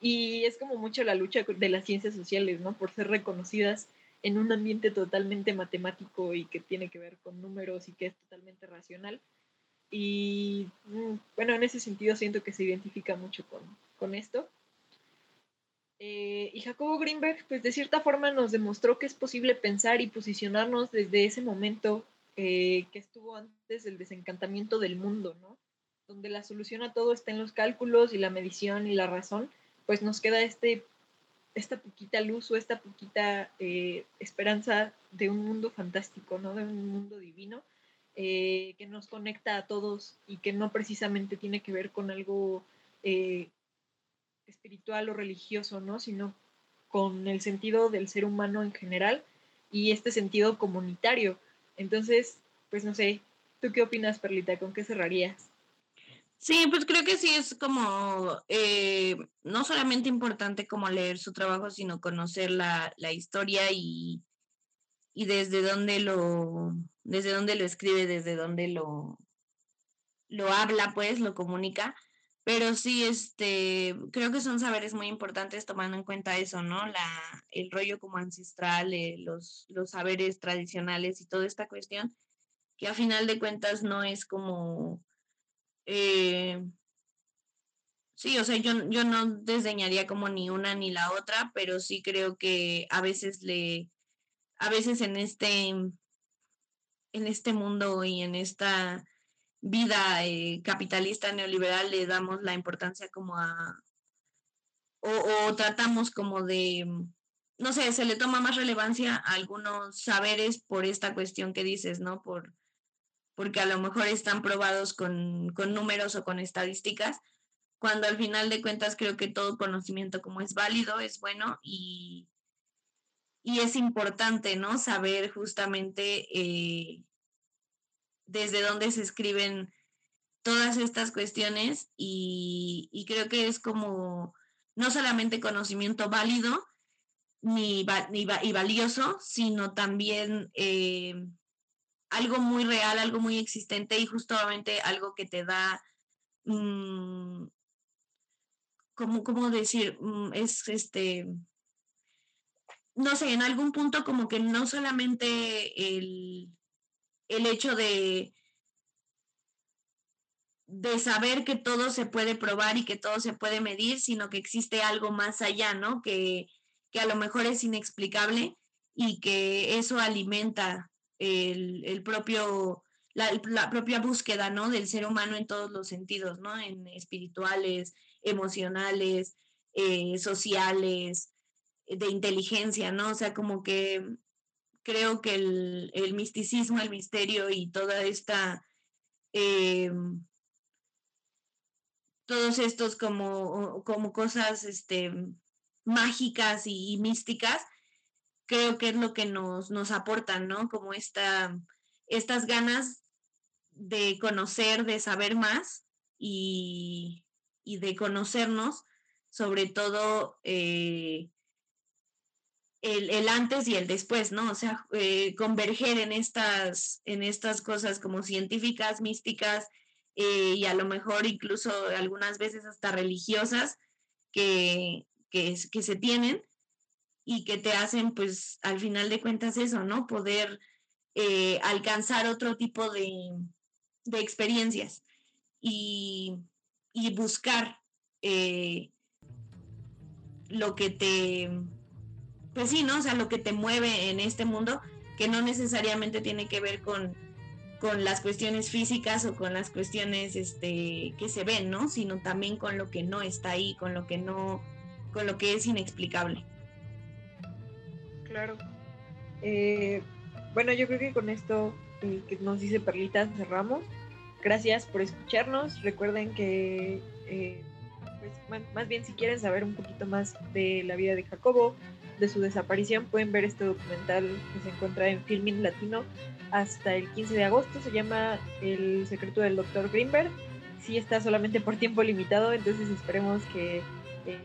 Y es como mucho la lucha de las ciencias sociales, ¿no? Por ser reconocidas en un ambiente totalmente matemático y que tiene que ver con números y que es totalmente racional. Y mm, bueno, en ese sentido siento que se identifica mucho con, con esto. Eh, y Jacobo Greenberg, pues de cierta forma nos demostró que es posible pensar y posicionarnos desde ese momento eh, que estuvo antes del desencantamiento del mundo, ¿no? Donde la solución a todo está en los cálculos y la medición y la razón, pues nos queda este, esta poquita luz o esta poquita eh, esperanza de un mundo fantástico, ¿no? De un mundo divino que nos conecta a todos y que no precisamente tiene que ver con algo espiritual o religioso, ¿no? Sino con el sentido del ser humano en general y este sentido comunitario entonces, pues no sé, ¿tú qué opinas, Perlita? ¿Con qué cerrarías? Sí, pues creo que sí es como eh, no solamente importante como leer su trabajo, sino conocer la, historia y, y, desde dónde lo, desde dónde lo escribe, desde dónde lo, lo habla, pues, lo comunica. Pero sí, este, creo que son saberes muy importantes tomando en cuenta eso, ¿no? La, el rollo como ancestral, eh, los, los saberes tradicionales y toda esta cuestión, que a final de cuentas no es como, eh, sí, o sea, yo, yo no desdeñaría como ni una ni la otra, pero sí creo que a veces le, a veces en este, en este mundo y en esta vida eh, capitalista neoliberal le damos la importancia como a, o, tratamos como de, no sé, se le toma más relevancia a algunos saberes por esta cuestión que dices, ¿no? Por, porque a lo mejor están probados con, con números o con estadísticas, cuando al final de cuentas creo que todo conocimiento como es válido, es bueno y, y es importante, ¿no? Saber justamente eh, desde dónde se escriben todas estas cuestiones y, creo que es como no solamente conocimiento válido ni, y valioso, sino también eh, algo muy real, algo muy existente y justamente algo que te da, mm, como, ¿cómo decir? Mm, es este, no sé, en algún punto como que no solamente el el hecho de, de saber que todo se puede probar y que todo se puede medir, sino que existe algo más allá, ¿no? Que, a lo mejor es inexplicable y que eso alimenta el, propio, la, propia búsqueda, ¿no? Del ser humano en todos los sentidos, ¿no? En espirituales, emocionales, eh, sociales, de inteligencia, ¿no? O sea, como que creo que el, misticismo, el misterio y toda esta, eh, todos estos como, como cosas este, mágicas y, místicas, creo que es lo que nos, nos aportan, ¿no? Como esta, estas ganas de conocer, de saber más y, de conocernos, sobre todo eh, el, antes y el después, ¿no? O sea, eh, converger en estas, en estas cosas como científicas, místicas, eh, y a lo mejor incluso algunas veces hasta religiosas que, que, se tienen y que te hacen, pues, al final de cuentas eso, ¿no? Poder eh, alcanzar otro tipo de, de experiencias y, y buscar lo que te, pues sí, ¿no? O sea, lo que te mueve en este mundo, que no necesariamente tiene que ver con, con las cuestiones físicas o con las cuestiones este, que se ven, ¿no? Sino también con lo que no está ahí, con lo que no, con lo que es inexplicable. Claro. Eh, bueno, yo creo que con esto eh, que nos dice Perlita cerramos. Gracias por escucharnos. Recuerden que, eh, pues, más bien si quieren saber un poquito más de la vida de Jacobo, de su desaparición, pueden ver este documental que se encuentra en Filming Latino hasta el 15 de agosto. Se llama El secreto del Dr. Greenberg. Sí está solamente por tiempo limitado, entonces esperemos que eh,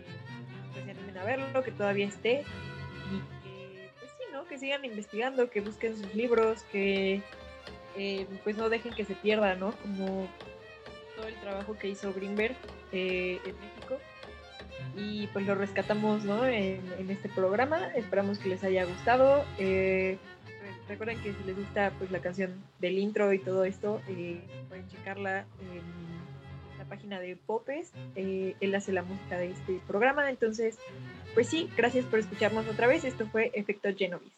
pues, se animen a verlo, que todavía esté y que, pues sí, ¿no? Que sigan investigando, que busquen sus libros, que eh, pues no dejen que se pierda, ¿no? Como todo el trabajo que hizo Greenberg eh, en México y pues lo rescatamos ¿no? en, este programa. Esperamos que les haya gustado. Eh, recuerden que si les gusta pues la canción del intro y todo esto, eh, pueden checarla en la página de Popes. Eh, él hace la música de este programa. Entonces, pues sí, gracias por escucharnos otra vez. Esto fue Efecto Genovis.